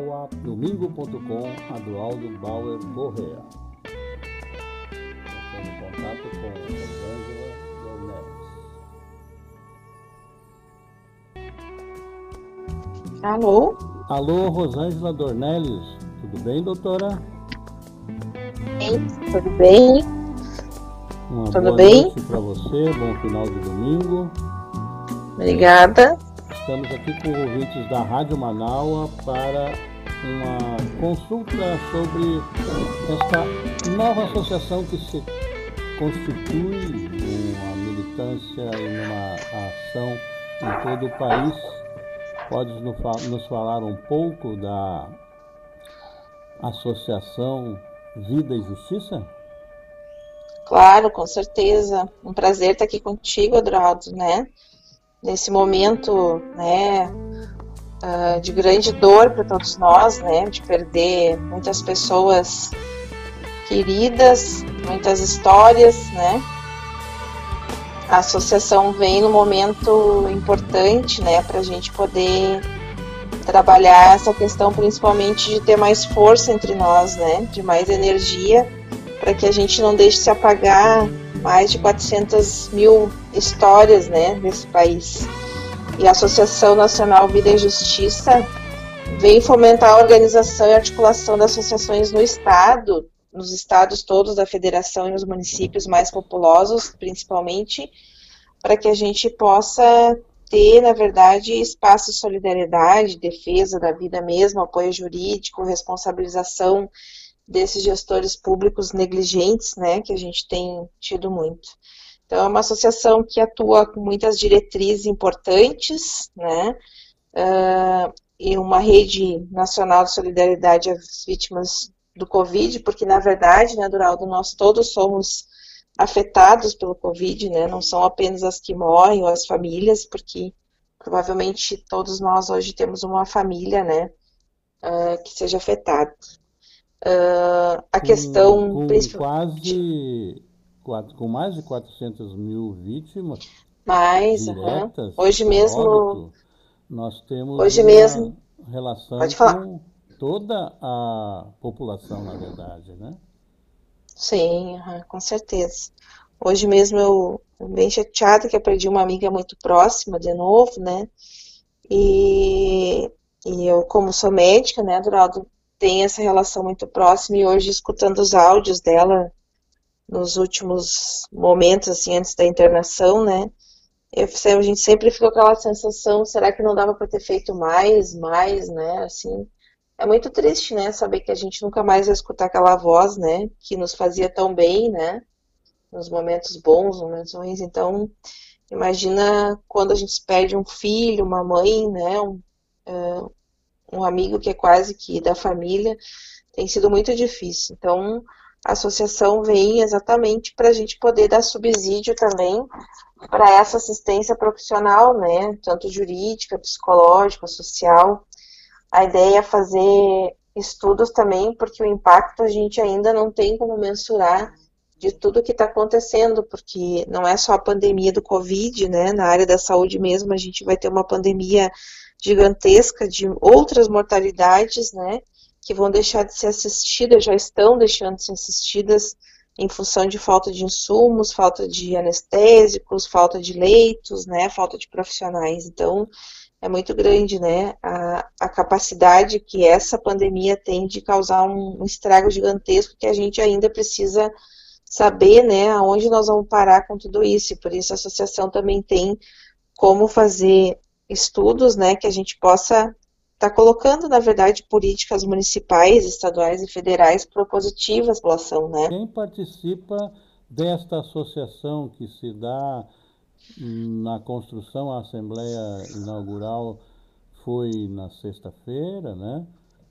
Rádio Manaua, domingo.com, Adualdo Bauer Correa. Tendo contato com Rosângela Dornelles. Alô? Alô, Rosângela Dornelles. Tudo bem, doutora? Bem, tudo bem? Uma Tudo boa bem? noite para você, bom final de domingo. Obrigada. Estamos aqui com ouvintes da Rádio Manaua para uma consulta sobre esta nova associação que se constitui numa militância e numa ação em todo o país. Pode nos fa- nos falar um pouco da Associação Vida e Justiça? Claro, com certeza. Um prazer estar aqui contigo, Adraldo, né? Nesse momento, né, ah, de grande dor para todos nós, né, de perder muitas pessoas queridas, muitas histórias, né? A associação vem num momento importante, né, para a gente poder trabalhar essa questão, principalmente de ter mais força entre nós, né, de mais energia para que a gente não deixe se apagar mais de 400 mil histórias né, desse país. E a Associação Nacional Vida e Justiça vem fomentar a organização e articulação das associações no Estado, nos estados todos da federação e nos municípios mais populosos, principalmente, para que a gente possa ter, na verdade, espaço de solidariedade, defesa da vida mesmo, apoio jurídico, responsabilização desses gestores públicos negligentes, né, que a gente tem tido muito. Então, é uma associação que atua com muitas diretrizes importantes, né, uh, e uma rede nacional de solidariedade às vítimas do Covid, porque, na verdade, né, Duraldo, nós todos somos afetados pelo Covid, né, não são apenas as que morrem ou as famílias, porque provavelmente todos nós hoje temos uma família, né, uh, que seja afetada. Uh, a questão com, quase quatro- com mais de 400 mil vítimas Mais, diretas, hoje por mesmo, óbito, nós temos hoje mesmo, relação pode falar. com toda a população, na verdade, né? Sim, com certeza. Hoje mesmo eu bem chateada que eu perdi uma amiga muito próxima de novo, né? E, e eu, como sou médica, né, Duraldo, tenho essa relação muito próxima e hoje escutando os áudios dela nos últimos momentos, assim, antes da internação, né? Eu, a gente sempre fica com aquela sensação, será que não dava para ter feito mais, mais, né? Assim, é muito triste, né? Saber que a gente nunca mais vai escutar aquela voz, né? Que nos fazia tão bem, né? Nos momentos bons, nos momentos ruins. Então, imagina quando a gente perde um filho, uma mãe, né? Um, eh, um amigo que é quase que da família. Tem sido muito difícil. Então, a associação vem exatamente para a gente poder dar subsídio também para essa assistência profissional, né? Tanto jurídica, psicológica, social. A ideia é fazer estudos também, porque o impacto a gente ainda não tem como mensurar de tudo que está acontecendo, porque não é só a pandemia do Covid, né? Na área da saúde mesmo, a gente vai ter uma pandemia gigantesca de outras mortalidades, né? Que vão deixar de ser assistidas, já estão deixando de ser assistidas em função de falta de insumos, falta de anestésicos, falta de leitos, né? Falta de profissionais. Então, é muito grande, né? A, a capacidade que essa pandemia tem de causar um, um estrago gigantesco que a gente ainda precisa saber, né, aonde nós vamos parar com tudo isso. E por isso a associação também tem como fazer estudos, né, que a gente possa estar colocando, na verdade, políticas municipais, estaduais e federais propositivas à população, né? Quem participa desta associação que se dá na construção, a Assembleia Inaugural foi na sexta-feira, né?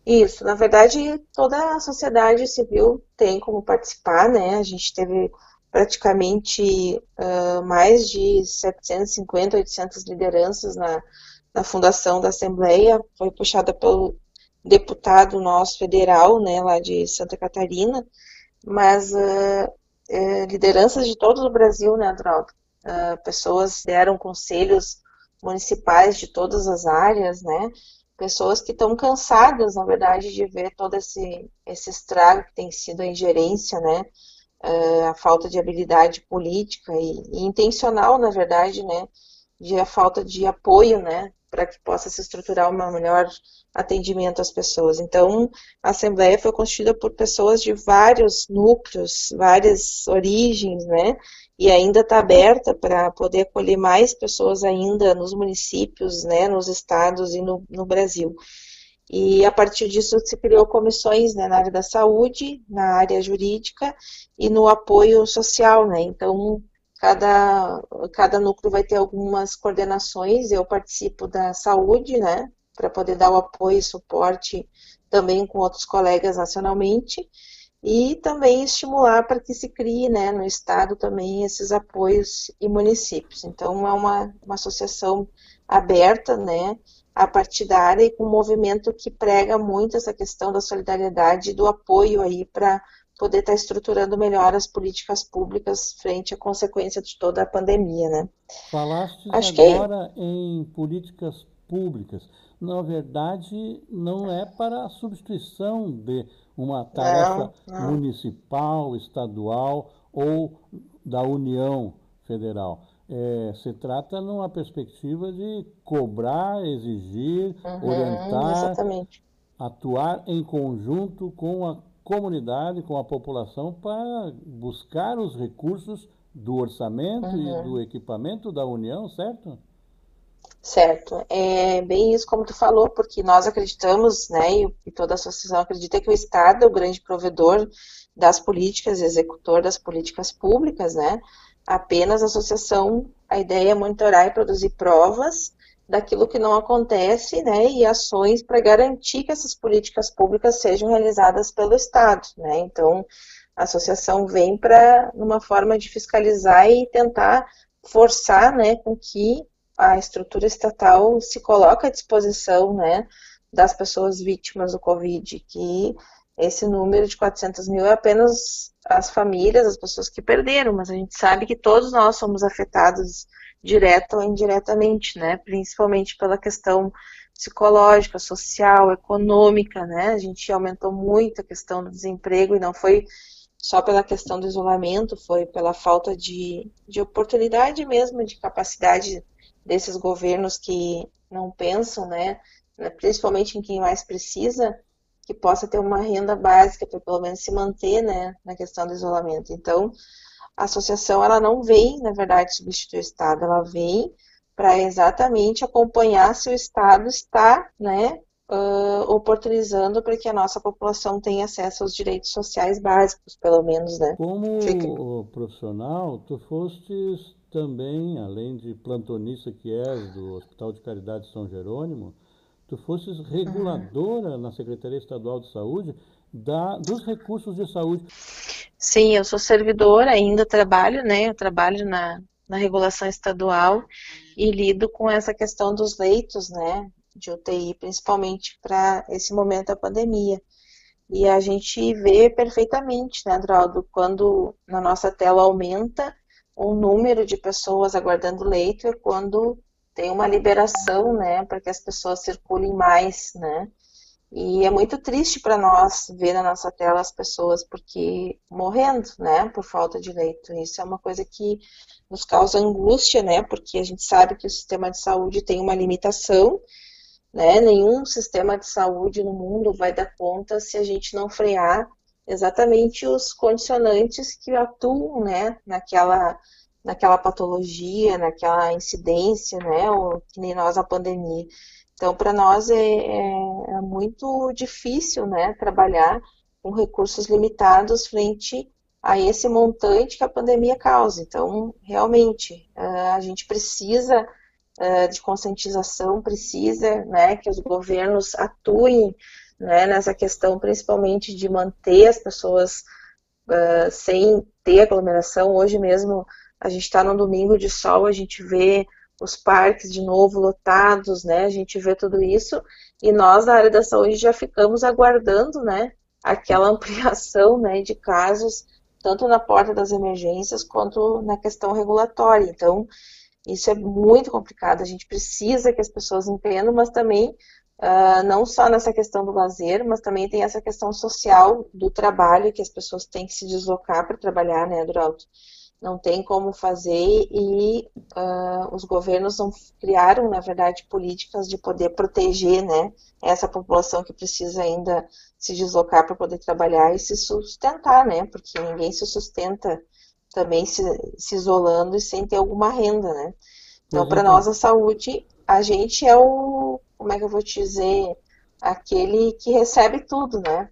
Isso, na verdade, toda a sociedade civil tem como participar, né? A gente teve praticamente uh, mais de 750, 800 lideranças na, na fundação da Assembleia, foi puxada pelo deputado nosso federal, né, lá de Santa Catarina, mas uh, uh, lideranças de todo o Brasil, né, Adroaldo? pessoas deram conselhos municipais de todas as áreas, né? pessoas que estão cansadas, na verdade, de ver todo esse, esse estrago que tem sido a ingerência, né, uh, a falta de habilidade política e, e, intencional, na verdade, né, de a falta de apoio, né, para que possa se estruturar um melhor atendimento às pessoas. Então, a Assembleia foi constituída por pessoas de vários núcleos, várias origens, né, e ainda está aberta para poder acolher mais pessoas ainda nos municípios, né, nos estados e no, no Brasil. E a partir disso se criou comissões né, na área da saúde, na área jurídica e no apoio social, né? Então, cada, cada núcleo vai ter algumas coordenações, eu participo da saúde, né, para poder dar o apoio e suporte também com outros colegas nacionalmente, e também estimular para que se crie né, no Estado também esses apoios e municípios. Então, é uma, uma associação aberta, né, a partidária e com um movimento que prega muito essa questão da solidariedade e do apoio aí para poder estar tá estruturando melhor as políticas públicas frente à consequência de toda a pandemia, né? Falaste Acho agora que... em políticas públicas. Na verdade, não é para a substituição de uma tarefa não, não. municipal, estadual ou da União Federal. É, se trata numa perspectiva de cobrar, exigir, uhum, orientar, exatamente. atuar em conjunto com a comunidade, com a população, para buscar os recursos do orçamento uhum. e do equipamento da União, certo? Certo, é bem isso como tu falou, porque nós acreditamos, né, e toda a associação acredita que o Estado é o grande provedor das políticas, executor das políticas públicas, né, apenas a associação, a ideia é monitorar e produzir provas daquilo que não acontece, né, e ações para garantir que essas políticas públicas sejam realizadas pelo Estado, né, então a associação vem para, numa forma de fiscalizar e tentar forçar, né, com que a estrutura estatal se coloca à disposição né, das pessoas vítimas do Covid, que esse número de 400 mil é apenas as famílias, as pessoas que perderam, mas a gente sabe que todos nós somos afetados direta ou indiretamente, né, principalmente pela questão psicológica, social, econômica, né, a gente aumentou muito a questão do desemprego e não foi só pela questão do isolamento, foi pela falta de, de oportunidade mesmo, de capacidade desses governos que não pensam, né, principalmente em quem mais precisa, que possa ter uma renda básica para pelo menos se manter, né, na questão do isolamento. Então, a associação ela não vem, na verdade, substituir o Estado, ela vem para exatamente acompanhar se o Estado está, né, uh, oportunizando para que a nossa população tenha acesso aos direitos sociais básicos, pelo menos, né. Como Fica... profissional, tu fostes também, além de plantonista que és do Hospital de Caridade São Jerônimo, tu fosses reguladora uhum. na Secretaria Estadual de Saúde da, dos recursos de saúde. Sim, eu sou servidora, ainda trabalho, né? Eu trabalho na, na regulação estadual e lido com essa questão dos leitos, né? De UTI, principalmente para esse momento da pandemia. E a gente vê perfeitamente, né, Adroaldo, quando na nossa tela aumenta o número de pessoas aguardando leito é quando tem uma liberação, né, para que as pessoas circulem mais, né? E é muito triste para nós ver na nossa tela as pessoas porque morrendo, né, por falta de leito. Isso é uma coisa que nos causa angústia, né, porque a gente sabe que o sistema de saúde tem uma limitação, né? Nenhum sistema de saúde no mundo vai dar conta se a gente não frear exatamente os condicionantes que atuam, né, naquela, naquela patologia, naquela incidência, né, ou que nem nós a pandemia. Então, para nós é, é, é, muito difícil, né, trabalhar com recursos limitados frente a esse montante que a pandemia causa. Então, realmente, a gente precisa de conscientização, precisa, né, que os governos atuem né, nessa questão principalmente de manter as pessoas sem ter aglomeração. Hoje mesmo a gente está num domingo de sol, a gente vê os parques de novo lotados, né? A gente vê tudo isso e nós na área da saúde já ficamos aguardando, né? Aquela ampliação, né, de casos tanto na porta das emergências quanto na questão regulatória. Então, isso é muito complicado. A gente precisa que as pessoas entendam, mas também uh, não só nessa questão do lazer, mas também tem essa questão social do trabalho, que as pessoas têm que se deslocar para trabalhar, né, Duralto? Não tem como fazer e uh, os governos não criaram, na verdade, políticas de poder proteger, né, essa população que precisa ainda se deslocar para poder trabalhar e se sustentar, né, porque ninguém se sustenta também se, se isolando e sem ter alguma renda, né. Então, para nós, a saúde, a gente é o, como é que eu vou te dizer, aquele que recebe tudo, né?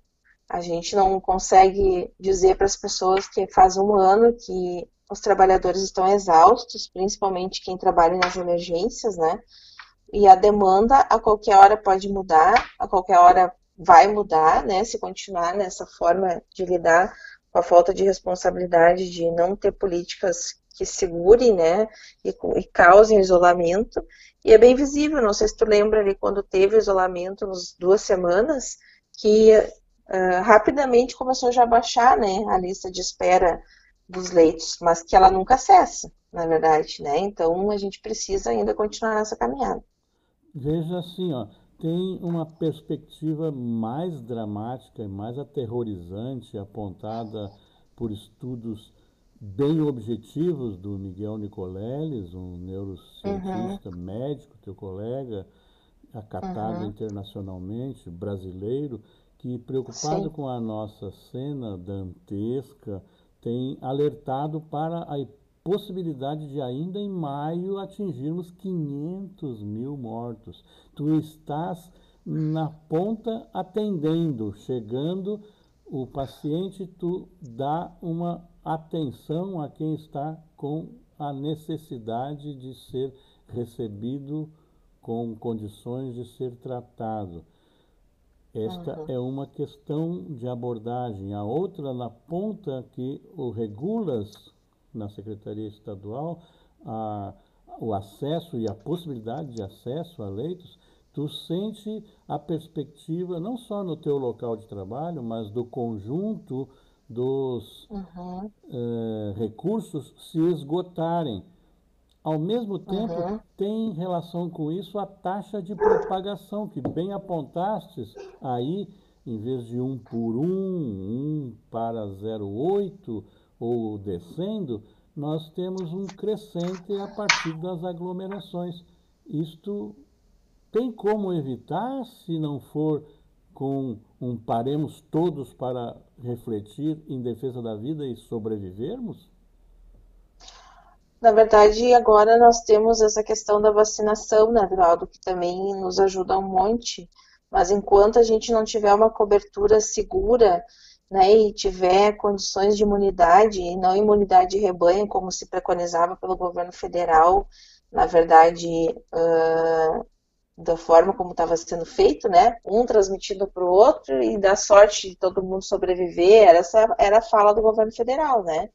A gente não consegue dizer para as pessoas que faz um ano que os trabalhadores estão exaustos, principalmente quem trabalha nas emergências, né? E a demanda a qualquer hora pode mudar, a qualquer hora vai mudar, né? Se continuar nessa forma de lidar com a falta de responsabilidade de não ter políticas que segurem, né, e, e causem isolamento. E é bem visível, não sei se tu lembra ali quando teve isolamento nas duas semanas, que uh, rapidamente começou já a baixar, né, a lista de espera dos leitos, mas que ela nunca cessa, na verdade, né? Então a gente precisa ainda continuar nessa caminhada. Veja assim, ó, tem uma perspectiva mais dramática e mais aterrorizante apontada por estudos bem objetivos do Miguel Nicoleles, um neurocientista, uhum. médico, teu colega, acatado uhum. internacionalmente, brasileiro, que preocupado Sim. com a nossa cena dantesca, tem alertado para a possibilidade de ainda em maio atingirmos 500 mil mortos. Tu estás na ponta atendendo, chegando o paciente, tu dá uma atenção a quem está com a necessidade de ser recebido com condições de ser tratado. Esta uhum. é uma questão de abordagem. A outra, na ponta, que o regulas na Secretaria Estadual, a, o acesso e a possibilidade de acesso a leitos, tu sente a perspectiva, não só no teu local de trabalho, mas do conjunto dos uhum. uh, recursos se esgotarem. Ao mesmo tempo, uhum. tem relação com isso a taxa de propagação, que bem apontastes aí, em vez de um por um, um para 0,8 ou descendo, nós temos um crescente a partir das aglomerações. Isto tem como evitar se não for com um paremos todos para refletir em defesa da vida e sobrevivermos? Na verdade, agora nós temos essa questão da vacinação, né, Eduardo, que também nos ajuda um monte. Mas enquanto a gente não tiver uma cobertura segura, né, e tiver condições de imunidade, e não imunidade de rebanho, como se preconizava pelo governo federal, na verdade, uh, da forma como estava sendo feito, né? Um transmitido para o outro e da sorte de todo mundo sobreviver. Essa era a fala do governo federal, né?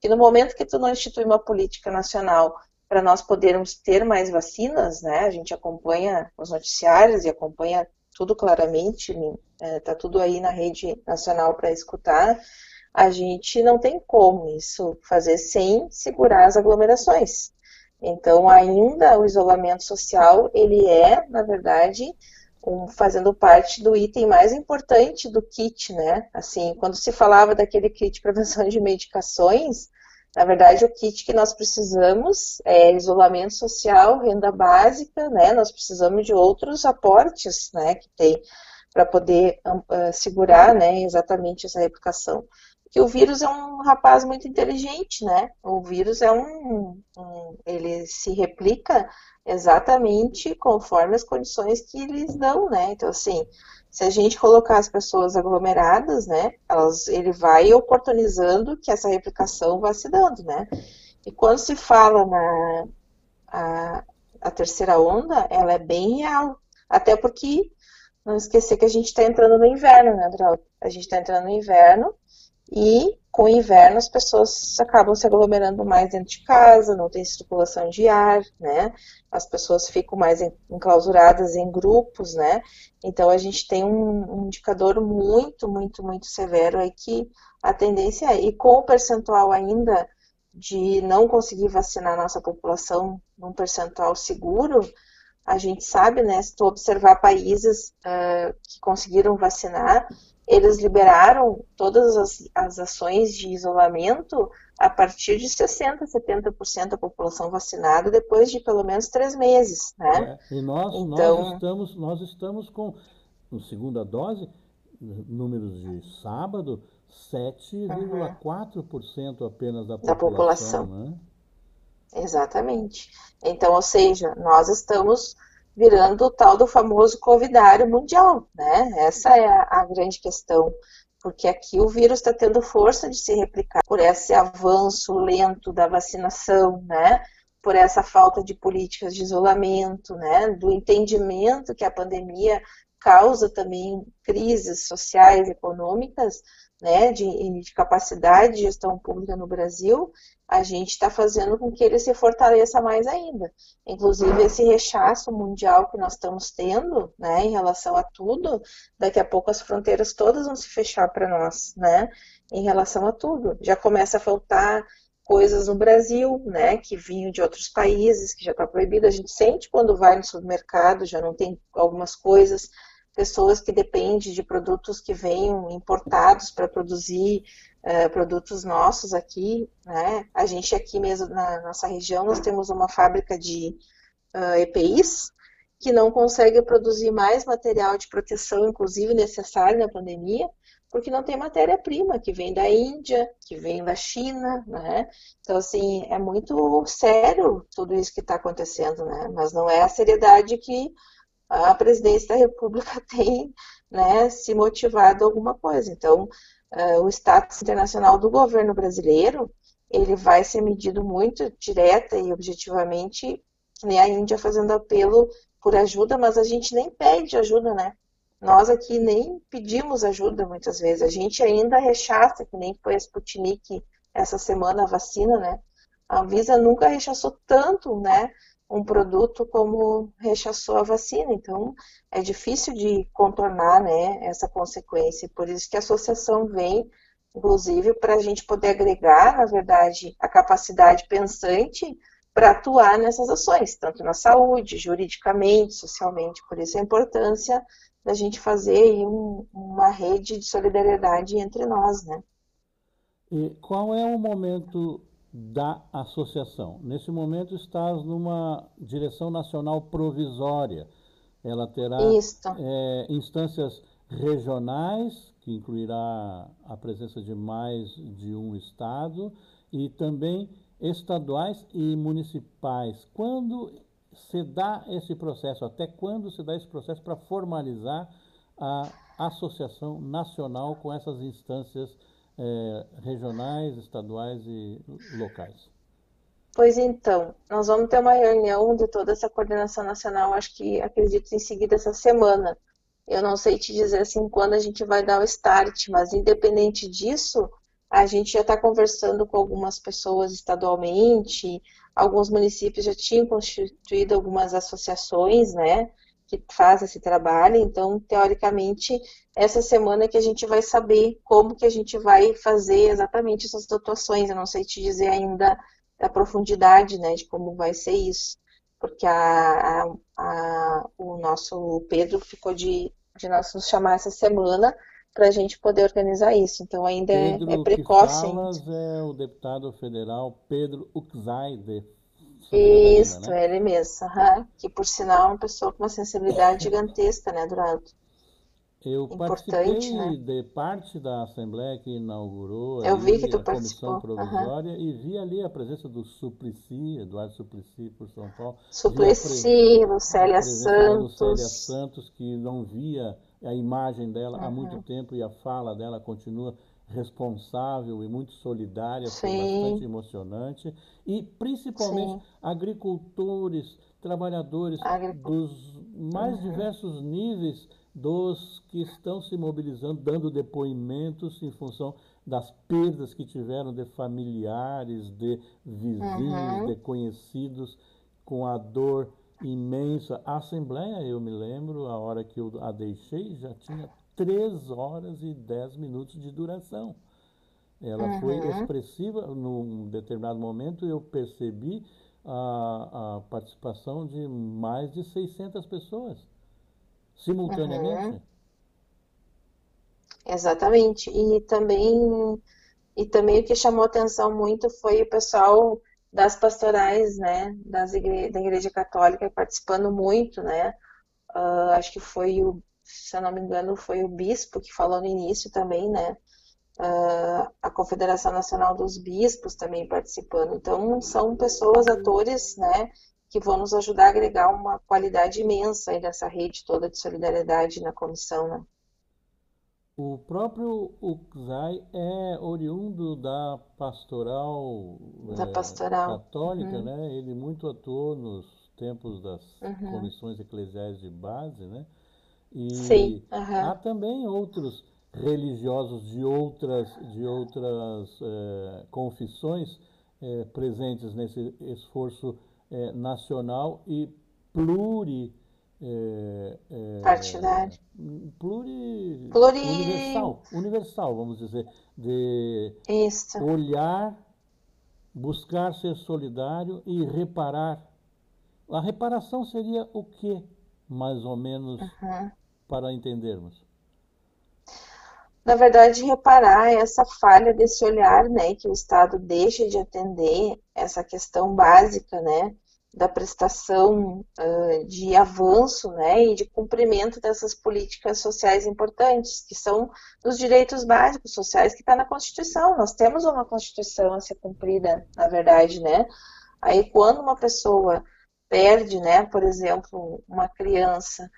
Que no momento que tu não institui uma política nacional para nós podermos ter mais vacinas, né? A gente acompanha os noticiários e acompanha tudo claramente, está é, tudo aí na rede nacional para escutar. A gente não tem como isso fazer sem segurar as aglomerações. Então, ainda o isolamento social, ele é, na verdade, um, fazendo parte do item mais importante do kit, né? Assim, quando se falava daquele kit prevenção de medicações, na verdade, o kit que nós precisamos é isolamento social, renda básica, né? Nós precisamos de outros aportes, né, que tem para poder uh, segurar, né, exatamente essa replicação que o vírus é um rapaz muito inteligente, né? O vírus é um, um, ele se replica exatamente conforme as condições que eles dão, né? Então assim, se a gente colocar as pessoas aglomeradas, né, elas, ele vai oportunizando que essa replicação vá se dando, né? E quando se fala na a, a terceira onda, ela é bem real, até porque não esquecer que a gente está entrando no inverno, né, Drauzio? A gente está entrando no inverno e com o inverno as pessoas acabam se aglomerando mais dentro de casa, não tem circulação de ar, né? As pessoas ficam mais enclausuradas em grupos, né? Então a gente tem um, um indicador muito, muito, muito severo aí que a tendência é, e com o percentual ainda de não conseguir vacinar a nossa população num percentual seguro, a gente sabe, né, se tu observar países uh, que conseguiram vacinar, eles liberaram todas as, as ações de isolamento a partir de 60%, 70% da população vacinada depois de pelo menos três meses, né? É, e nós, então... nós, estamos, nós estamos com, no segunda dose, números de sábado, 7,4% apenas da população. Da população. Né? Exatamente. Então, ou seja, nós estamos virando o tal do famoso covidário mundial, né? Essa é a, a grande questão, porque aqui o vírus está tendo força de se replicar por esse avanço lento da vacinação, né? Por essa falta de políticas de isolamento, né? Do entendimento que a pandemia causa também crises sociais, econômicas, né, de, de capacidade de gestão pública no Brasil, a gente está fazendo com que ele se fortaleça mais ainda. Inclusive, esse rechaço mundial que nós estamos tendo, né, em relação a tudo, daqui a pouco as fronteiras todas vão se fechar para nós, né, em relação a tudo. Já começa a faltar coisas no Brasil, né, que vinham de outros países, que já está proibido. A gente sente quando vai no supermercado, já não tem algumas coisas pessoas que dependem de produtos que venham importados para produzir uh, produtos nossos aqui, né? A gente aqui mesmo na nossa região nós temos uma fábrica de uh, eh, EPIs que não consegue produzir mais material de proteção, inclusive necessário na pandemia, porque não tem matéria-prima que vem da Índia, que vem da China, né? Então, assim, é muito sério tudo isso que está acontecendo, né? Mas não é a seriedade que a presidência da República tem né, se motivado alguma coisa. Então, uh, o status internacional do governo brasileiro ele vai ser medido muito direta e objetivamente, nem a Índia fazendo apelo por ajuda, mas a gente nem pede ajuda, né? Nós aqui nem pedimos ajuda muitas vezes. A gente ainda rechaça, que nem foi a Sputnik essa semana a vacina, né? A Anvisa nunca rechaçou tanto, né? Um produto como rechaçou a vacina. Então, é difícil de contornar né, essa consequência. Por isso que a associação vem, inclusive, para a gente poder agregar, na verdade, a capacidade pensante para atuar nessas ações, tanto na saúde, juridicamente, socialmente. Por isso a importância da gente fazer um, uma rede de solidariedade entre nós, né? E qual é o momento da associação. Nesse momento estás numa direção nacional provisória. Ela terá é, instâncias regionais, que incluirá a presença de mais de um estado, e também estaduais e municipais. Quando se dá esse processo, até quando se dá esse processo para formalizar a associação nacional com essas instâncias é, regionais, estaduais e locais? Pois então, nós vamos ter uma reunião de toda essa coordenação nacional, acho que acredito em seguida essa semana. Eu não sei te dizer assim quando a gente vai dar o start, mas independente disso, a gente já está conversando com algumas pessoas estadualmente, alguns municípios já tinham constituído algumas associações, né? Que faz esse trabalho, então, teoricamente, essa semana que a gente vai saber como que a gente vai fazer exatamente essas dotações, eu não sei te dizer ainda a profundidade, né, de como vai ser isso, porque a, a, a o nosso Pedro ficou de, de nós nos chamar essa semana para a gente poder organizar isso, então ainda é, Pedro é, é precoce. É o deputado federal Pedro Uczai, de isso, né? ele mesmo. Uhum. Que por sinal é uma pessoa com uma sensibilidade gigantesca, né, Durado? Eu Importante, participei né? de parte da Assembleia que inaugurou Eu vi que tu a participou. Comissão Provisória uhum. e vi ali a presença do Suplicy, Eduardo Suplicy por São Paulo. Suplicy, Lucélia Santos. Lucélia Santos, que não via a imagem dela uhum. há muito tempo e a fala dela continua responsável e muito solidária, Sim. foi bastante emocionante. E principalmente Sim. agricultores, trabalhadores dos mais uhum. diversos níveis dos que estão se mobilizando, dando depoimentos em função das perdas que tiveram de familiares, de vizinhos, uhum. de conhecidos, com a dor imensa. A Assembleia, eu me lembro, a hora que eu a deixei, já tinha 3 horas e 10 minutos de duração. Ela uhum. foi expressiva, num determinado momento eu percebi a, a participação de mais de 600 pessoas simultaneamente. Uhum. Exatamente. E também, e também o que chamou atenção muito foi o pessoal das pastorais, né, das igre da Igreja Católica participando muito, né. Uh, acho que foi o, se eu não me engano, foi o bispo que falou no início também, né. Uh, a Confederação Nacional dos Bispos também participando. Então, são pessoas, atores, né, que vão nos ajudar a agregar uma qualidade imensa aí dessa rede toda de solidariedade na comissão, né. O próprio Uxai é oriundo da pastoral, da é, pastoral. católica, uhum. né? Ele muito atuou nos tempos das uhum. comissões eclesiais de base, né? E Sim. Uhum. há também outros religiosos de outras, de outras é, confissões é, presentes nesse esforço é, nacional e pluri partidário. Pluri, pluri... Universal, universal, vamos dizer, de Isso. olhar, buscar ser solidário e reparar. A reparação seria o que, mais ou menos, uhum. Para entendermos? Na verdade, reparar essa falha desse olhar, né, que o Estado deixa de atender essa questão básica, né, da prestação uh, de avanço né, e de cumprimento dessas políticas sociais importantes, que são os direitos básicos sociais que está na Constituição. Nós temos uma Constituição a ser cumprida, na verdade, né? Aí quando uma pessoa perde, né, por exemplo, uma criança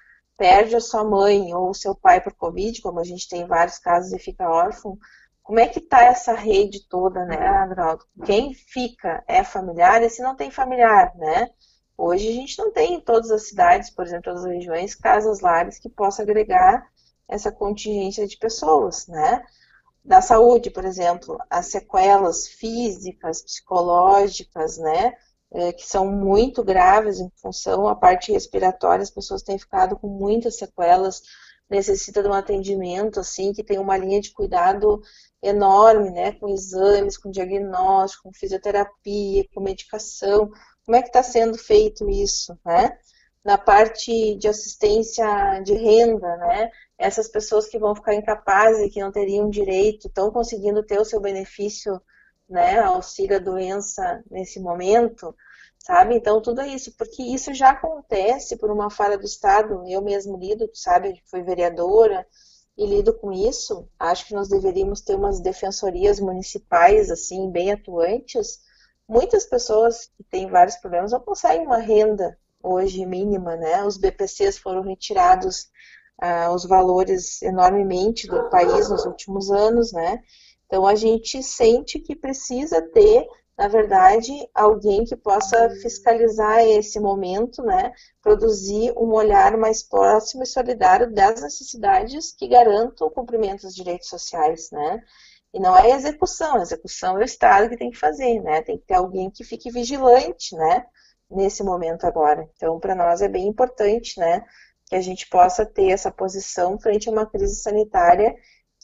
perde a sua mãe ou o seu pai por Covid, como a gente tem vários casos e fica órfão, como é que está essa rede toda, né, Adroaldo? Quem fica é familiar e se não tem familiar, né? Hoje a gente não tem em todas as cidades, por exemplo, todas as regiões, casas lares que possa agregar essa contingência de pessoas, né? Da saúde, por exemplo, as sequelas físicas, psicológicas, né? É, que são muito graves em função a parte respiratória, as pessoas têm ficado com muitas sequelas, necessita de um atendimento assim que tem uma linha de cuidado enorme, né, com exames, com diagnóstico, com fisioterapia, com medicação. Como é que está sendo feito isso, né? Na parte de assistência de renda, né? Essas pessoas que vão ficar incapazes que não teriam direito, estão conseguindo ter o seu benefício, né, auxílio à doença nesse momento, sabe? Então, tudo é isso, porque isso já acontece por uma falha do Estado. Eu mesmo lido, sabe? Fui vereadora, e lido com isso, acho que nós deveríamos ter umas defensorias municipais, assim, bem atuantes. Muitas pessoas que têm vários problemas não conseguem uma renda hoje mínima, né? Os BPCs foram retirados ah, os valores enormemente do país nos últimos anos, né? Então a gente sente que precisa ter na verdade, alguém que possa fiscalizar esse momento, né, produzir um olhar mais próximo e solidário das necessidades que garantam o cumprimento dos direitos sociais, né, e não é execução, a execução é o Estado que tem que fazer, né, tem que ter alguém que fique vigilante, né, nesse momento agora. Então, para nós é bem importante, né, que a gente possa ter essa posição frente a uma crise sanitária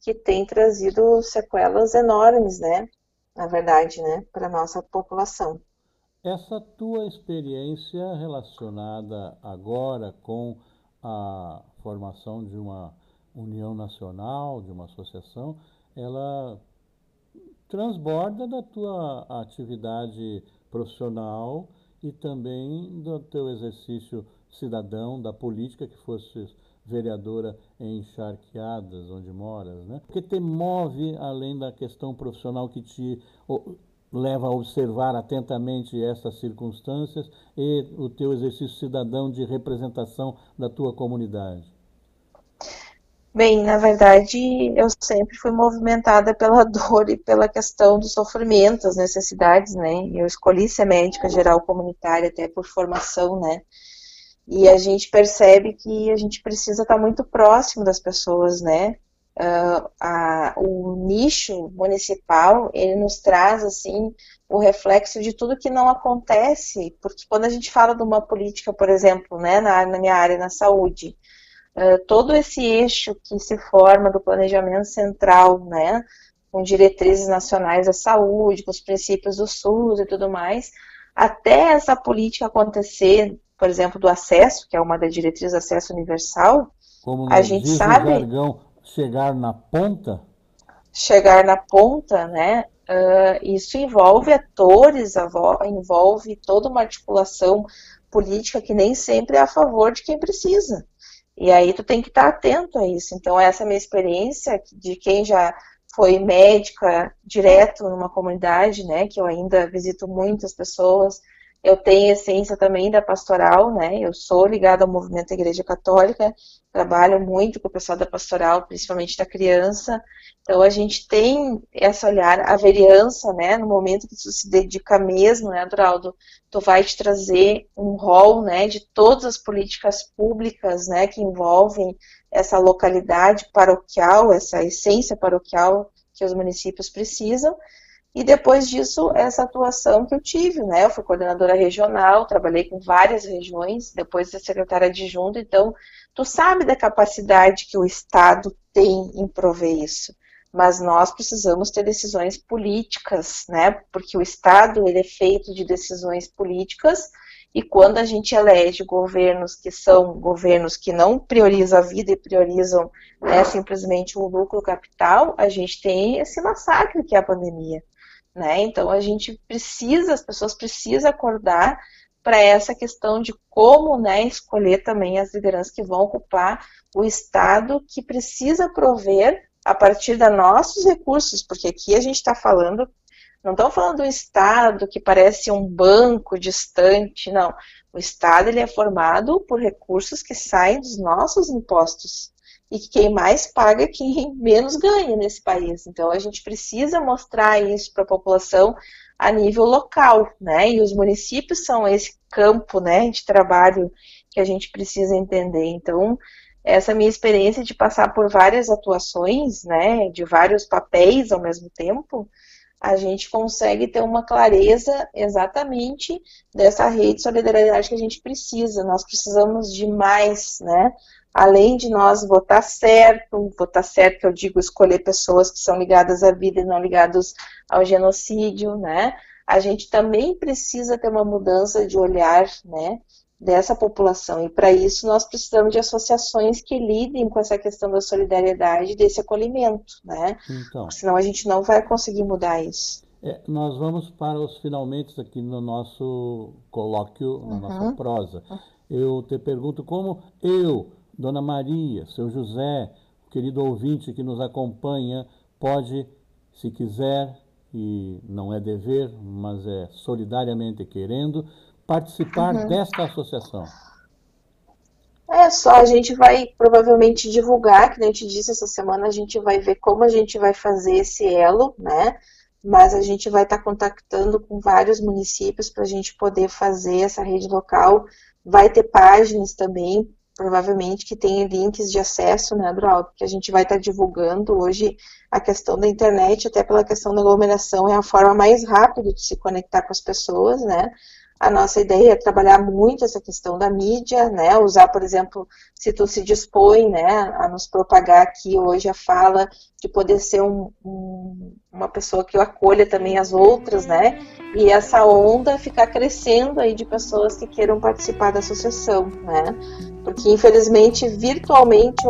que tem trazido sequelas enormes, né, na verdade, né, para nossa população. Essa tua experiência relacionada agora com a formação de uma união nacional, de uma associação, ela transborda da tua atividade profissional e também do teu exercício cidadão, da política que fosse vereadora em Charqueadas, onde moras, né? O que te move, além da questão profissional que te leva a observar atentamente essas circunstâncias e o teu exercício cidadão de representação da tua comunidade? Bem, na verdade, eu sempre fui movimentada pela dor e pela questão do sofrimento, as necessidades, né? Eu escolhi ser médica geral comunitária até por formação, né? E a gente percebe que a gente precisa estar muito próximo das pessoas, né? Uh, a, o nicho municipal, ele nos traz, assim, o reflexo de tudo que não acontece, porque quando a gente fala de uma política, por exemplo, né, na, na minha área, na saúde, uh, todo esse eixo que se forma do planejamento central, né, com diretrizes nacionais da saúde, com os princípios do SUS e tudo mais, até essa política acontecer, por exemplo, do acesso, que é uma das diretrizes do acesso universal, Como a gente sabe. Jargão, chegar na ponta? Chegar na ponta, né? Uh, isso envolve atores, envolve toda uma articulação política que nem sempre é a favor de quem precisa. E aí tu tem que estar atento a isso. Então, essa é a minha experiência de quem já foi médica direto numa comunidade, né, que eu ainda visito muitas pessoas, eu tenho essência também da pastoral, né? Eu sou ligada ao movimento da Igreja Católica, trabalho muito com o pessoal da pastoral, principalmente da criança. Então a gente tem essa olhar, a vereança, né? No momento que tu se dedica mesmo, né, Adoraldo, tu vai te trazer um rol, né, de todas as políticas públicas, né, que envolvem essa localidade paroquial, essa essência paroquial que os municípios precisam. E depois disso, essa atuação que eu tive, né? Eu fui coordenadora regional, trabalhei com várias regiões, depois de secretária adjunta, então tu sabe da capacidade que o Estado tem em prover isso. Mas nós precisamos ter decisões políticas, né? Porque o Estado ele é feito de decisões políticas e quando a gente elege governos que são governos que não priorizam a vida e priorizam né, simplesmente o lucro capital, a gente tem esse massacre que é a pandemia. Né? Então a gente precisa, as pessoas precisam acordar para essa questão de como né, escolher também as lideranças que vão ocupar o Estado que precisa prover a partir dos nossos recursos, porque aqui a gente está falando, não estamos falando do Estado que parece um banco distante, não. O Estado ele é formado por recursos que saem dos nossos impostos e que quem mais paga é quem menos ganha nesse país. Então a gente precisa mostrar isso para a população a nível local, né? E os municípios são esse campo, né, de trabalho que a gente precisa entender. Então essa minha experiência de passar por várias atuações, né, de vários papéis ao mesmo tempo, a gente consegue ter uma clareza exatamente dessa rede de solidariedade que a gente precisa. Nós precisamos de mais, né? além de nós votar certo, votar certo eu digo escolher pessoas que são ligadas à vida e não ligadas ao genocídio, né? A gente também precisa ter uma mudança de olhar, né? Dessa população. E para isso nós precisamos de associações que lidem com essa questão da solidariedade, desse acolhimento, né? Então, senão a gente não vai conseguir mudar isso. É, nós vamos para os finalmente aqui no nosso colóquio, na uhum. nossa prosa. Eu te pergunto como eu, Dona Maria, seu José, querido ouvinte que nos acompanha, pode, se quiser, e não é dever, mas é solidariamente querendo, participar uhum. desta associação. É só, a gente vai provavelmente divulgar, que a gente disse essa semana, a gente vai ver como a gente vai fazer esse elo, né? Mas a gente vai estar tá contactando com vários municípios para a gente poder fazer essa rede local. Vai ter páginas também provavelmente que tem links de acesso, né, Adroaldo, que a gente vai estar tá divulgando hoje a questão da internet, até pela questão da aglomeração, é a forma mais rápida de se conectar com as pessoas, né, a nossa ideia é trabalhar muito essa questão da mídia, né? Usar, por exemplo, se tu se dispõe, né, a nos propagar aqui hoje a fala de poder ser um, um, uma pessoa que acolha também as outras, né? E essa onda ficar crescendo aí de pessoas que queiram participar da associação, né? Porque infelizmente virtualmente,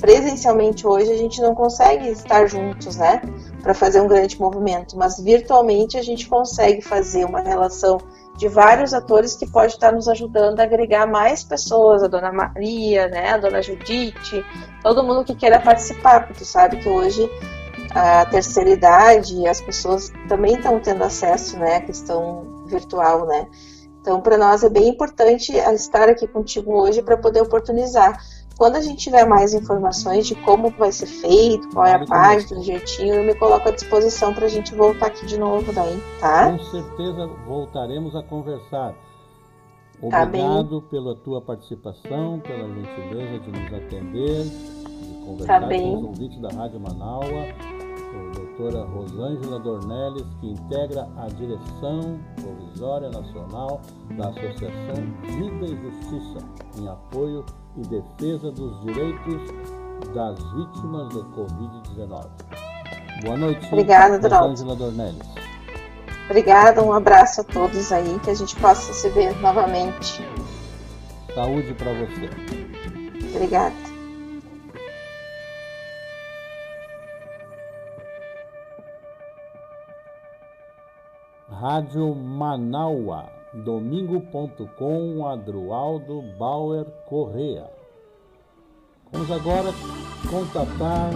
presencialmente hoje a gente não consegue estar juntos, né? Para fazer um grande movimento, mas virtualmente a gente consegue fazer uma relação de vários atores que pode estar nos ajudando a agregar mais pessoas, a Dona Maria, né, a Dona Judite, todo mundo que queira participar, porque tu sabe que hoje a terceira idade as pessoas também estão tendo acesso, né, à questão virtual, né. Então, para nós é bem importante estar aqui contigo hoje para poder oportunizar quando a gente tiver mais informações de como vai ser feito, qual é a página, do jeitinho, eu me coloco à disposição para a gente voltar aqui de novo daí, tá? Com certeza voltaremos a conversar. Tá Obrigado tá pela tua participação, pela gentileza de nos atender, de conversar tá com os ouvintes da Rádio Manaua, a doutora Rosângela Dornelles, que integra a direção provisória nacional da Associação Vida e Justiça, em apoio e defesa dos direitos das vítimas do Covid-19. Boa noite. Obrigada, Dornelles. Obrigada, um abraço a todos aí, que a gente possa se ver novamente. Saúde para você. Obrigada. Rádio Manaua, domingo.com, Adroaldo Bauer Correa. Vamos agora contatar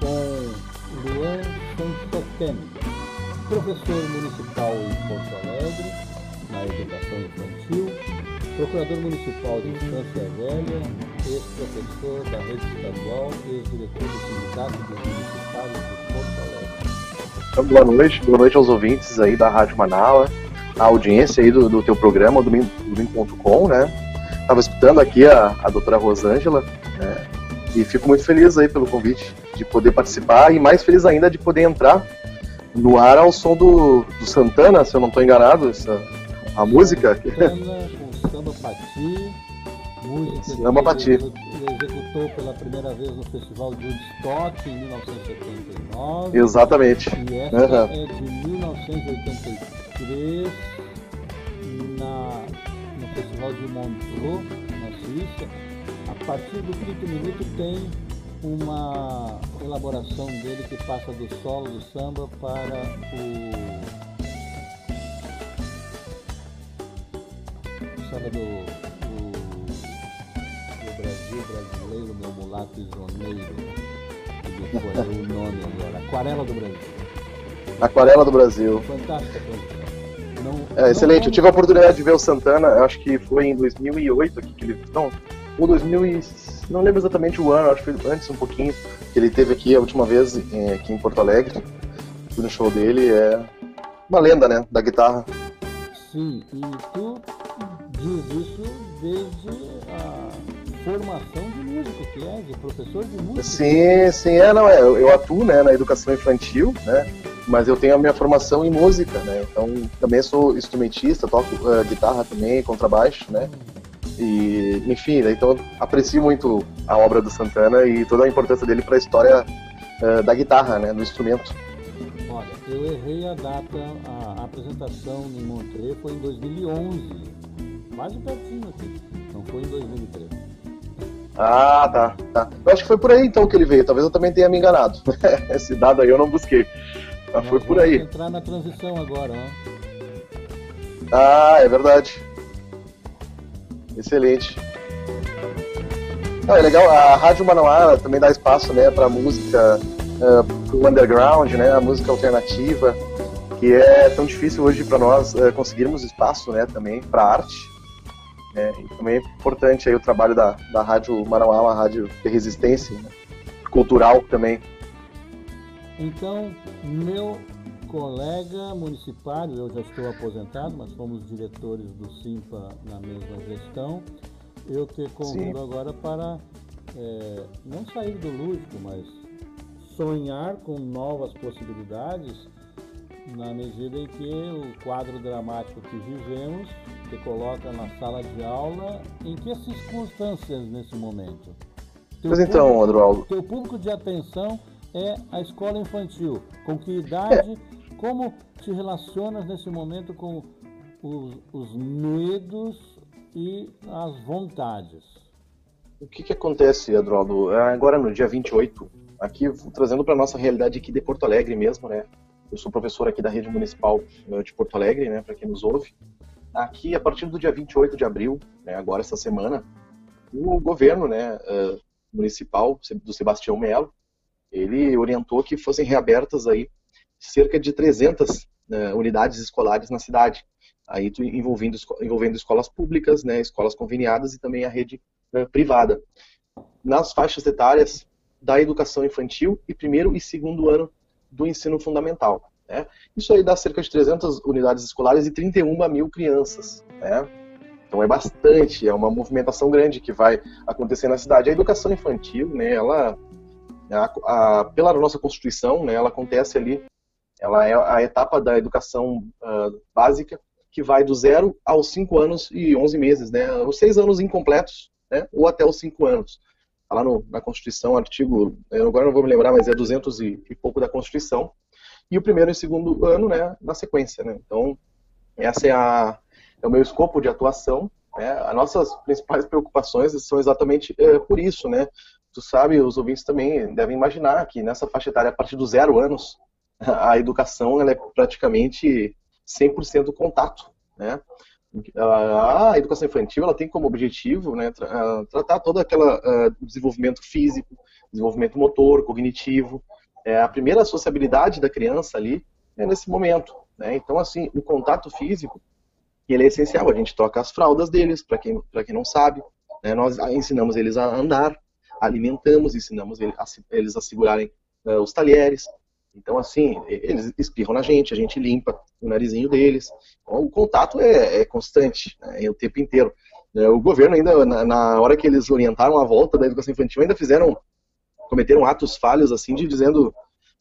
com Luan Sanchotem, professor municipal em Porto Alegre, na educação infantil, procurador municipal de Estância Velha, ex-professor da rede estadual, ex-diretor do Sindicato dos Municipais de Porto Alegre. Então, boa noite, boa noite aos ouvintes aí da Rádio Manaus, a audiência aí do, do teu programa, domingo.com, né? Estava escutando aqui a, a doutora Rosângela, né? E fico muito feliz aí pelo convite de poder participar e mais feliz ainda de poder entrar no ar ao som do, do Santana, se eu não estou enganado, essa, a música. Santana com Samba Pati, música Samba Pati. ele executou pela primeira vez no Festival de Woodstock em 1979. Exatamente. E essa Uhum. é de 1983 na, no Festival de Montreux, na Suíça. A partir do quinto minuto tem uma elaboração dele que passa do solo do samba para o samba do, do, do Brasil brasileiro, meu mulato isoneiro. Que foi o nome agora. Aquarela do Brasil. Aquarela do Brasil. Fantástica produção. Não, É, não excelente. Eu vamos- tive a oportunidade de ver o Santana, eu acho que foi em 2008 aqui que ele. Não, ou 2000 e... Não lembro exatamente o ano, acho que foi antes um pouquinho, que ele teve aqui a última vez eh, aqui em Porto Alegre. Fui no show dele, é uma lenda, né, da guitarra. Sim, e tu diz isso desde a formação de músico, que é de professor de música. Sim, sim, é, não, é. Eu, eu atuo, né, na educação infantil, né, mas eu tenho a minha formação em música, né, então também sou instrumentista, toco eh, guitarra também, contrabaixo, né, e, enfim, né, então aprecio muito a obra do Santana e toda a importância dele para a história eh, da guitarra, né, do instrumento. Olha, eu errei a data, a apresentação em Montreux foi em 2011, quase pertinho aqui, não foi em 2013. Ah, tá, tá. Eu acho que foi por aí então que ele veio, talvez eu também tenha me enganado. Esse dado aí eu não busquei, mas foi por aí. entrar na transição agora, ó. Ah, é verdade. Excelente. Não, é legal, a Rádio Manauara também dá espaço né, para música uh, underground, né, a música alternativa, que é tão difícil hoje para nós eh, conseguirmos espaço né, também para arte. Né, e também é importante aí o trabalho da, da Rádio Manauara, uma rádio de resistência né, cultural também. Então, meu colega municipal, eu já estou aposentado, mas fomos diretores do Simpa na mesma gestão, eu te convido agora para é, não sair do lúdico, mas sonhar com novas possibilidades na medida em que o quadro dramático que vivemos te coloca na sala de aula em que circunstâncias nesse momento? Teu Pois então, público- Adroaldo, teu público de atenção é a escola infantil. Com que idade? Como te relacionas nesse momento com os, os medos e as vontades? O que, que acontece, Adroaldo? Agora no dia 28, aqui trazendo para nossa realidade aqui de Porto Alegre mesmo, né? Eu sou professor aqui da rede municipal eh, de Porto Alegre, né? Para quem nos ouve. Aqui, a partir do dia 28 de abril, né, agora essa semana, o governo, né, eh, municipal do Sebastião Melo, ele orientou que fossem reabertas aí cerca de 300 eh, unidades escolares na cidade, aí envolvendo, envolvendo escolas públicas, né, escolas conveniadas e também a rede eh, privada. Nas faixas etárias da educação infantil e primeiro e segundo ano do ensino fundamental. Né? Isso aí dá cerca de 300 unidades escolares e 31 mil crianças. Né? Então é bastante, é uma movimentação grande que vai acontecer na cidade. A educação infantil, né, ela, a- a- pela nossa Constituição, né, ela acontece ali, ela é a etapa da educação ah, básica que vai do zero aos 5 anos e 11 meses, né, os 6 anos incompletos, né, ou até os 5 anos. Tá lá no, na Constituição, artigo, eu agora não vou me lembrar, mas é 200 e, e pouco da Constituição. e o primeiro e segundo ano, né, na sequência, né? Então, essa é, a, é o meu escopo de atuação, né? As nossas principais preocupações são exatamente é, por isso, né? Tu sabe, os ouvintes também devem imaginar que nessa faixa etária, a partir dos zero anos, a educação ela é praticamente 100% contato, né? A educação infantil ela tem como objetivo né, tra tratar todo aquele uh, desenvolvimento físico, desenvolvimento motor, cognitivo, é, a primeira sociabilidade da criança ali é nesse momento. Né? Então, assim, o contato físico ele é essencial. A gente toca as fraldas deles, para quem, quem não sabe. Né? Nós ensinamos eles a andar, alimentamos, ensinamos eles a segurarem os talheres. Então, assim, eles espirram na gente, a gente limpa o narizinho deles. Então, o contato é, é constante, né, o tempo inteiro. É, o governo ainda, na, na, hora que eles orientaram a volta da educação infantil, ainda fizeram, cometeram atos falhos, assim, de dizendo,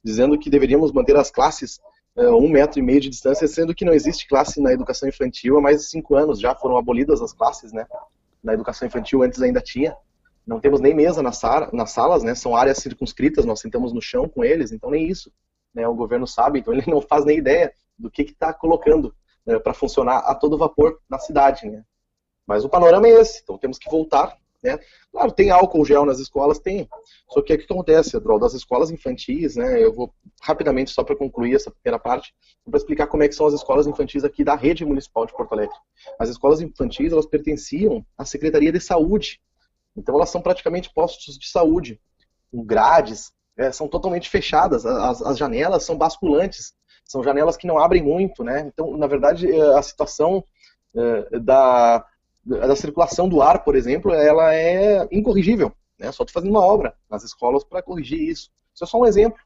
dizendo que deveríamos manter as classes uh, um metro e meio de distância, sendo que não existe classe na educação infantil há mais de cinco anos. Já foram abolidas as classes, né? Na educação infantil antes ainda tinha. Não temos nem mesa nas, salas, né? São áreas circunscritas, nós sentamos no chão com eles, então nem isso. Né? O governo sabe, então ele não faz nem ideia do que está colocando né, para funcionar a todo vapor na cidade, né? Mas o panorama é esse, então temos que voltar né? Claro, tem álcool gel nas escolas, tem. Só que o que acontece, Adrol, das escolas infantis, né? Eu vou rapidamente, só para concluir essa primeira parte, para explicar como é que são as escolas infantis aqui da rede municipal de Porto Alegre. As escolas infantis, elas pertenciam à Secretaria de Saúde. Então elas são praticamente postos de saúde, com grades, é, são totalmente fechadas, as, as janelas são basculantes, são janelas que não abrem muito, né? Então, na verdade, é, a situação é, da da circulação do ar, por exemplo, ela é incorrigível. Né? Só estou fazendo uma obra nas escolas para corrigir isso. Isso é só um exemplo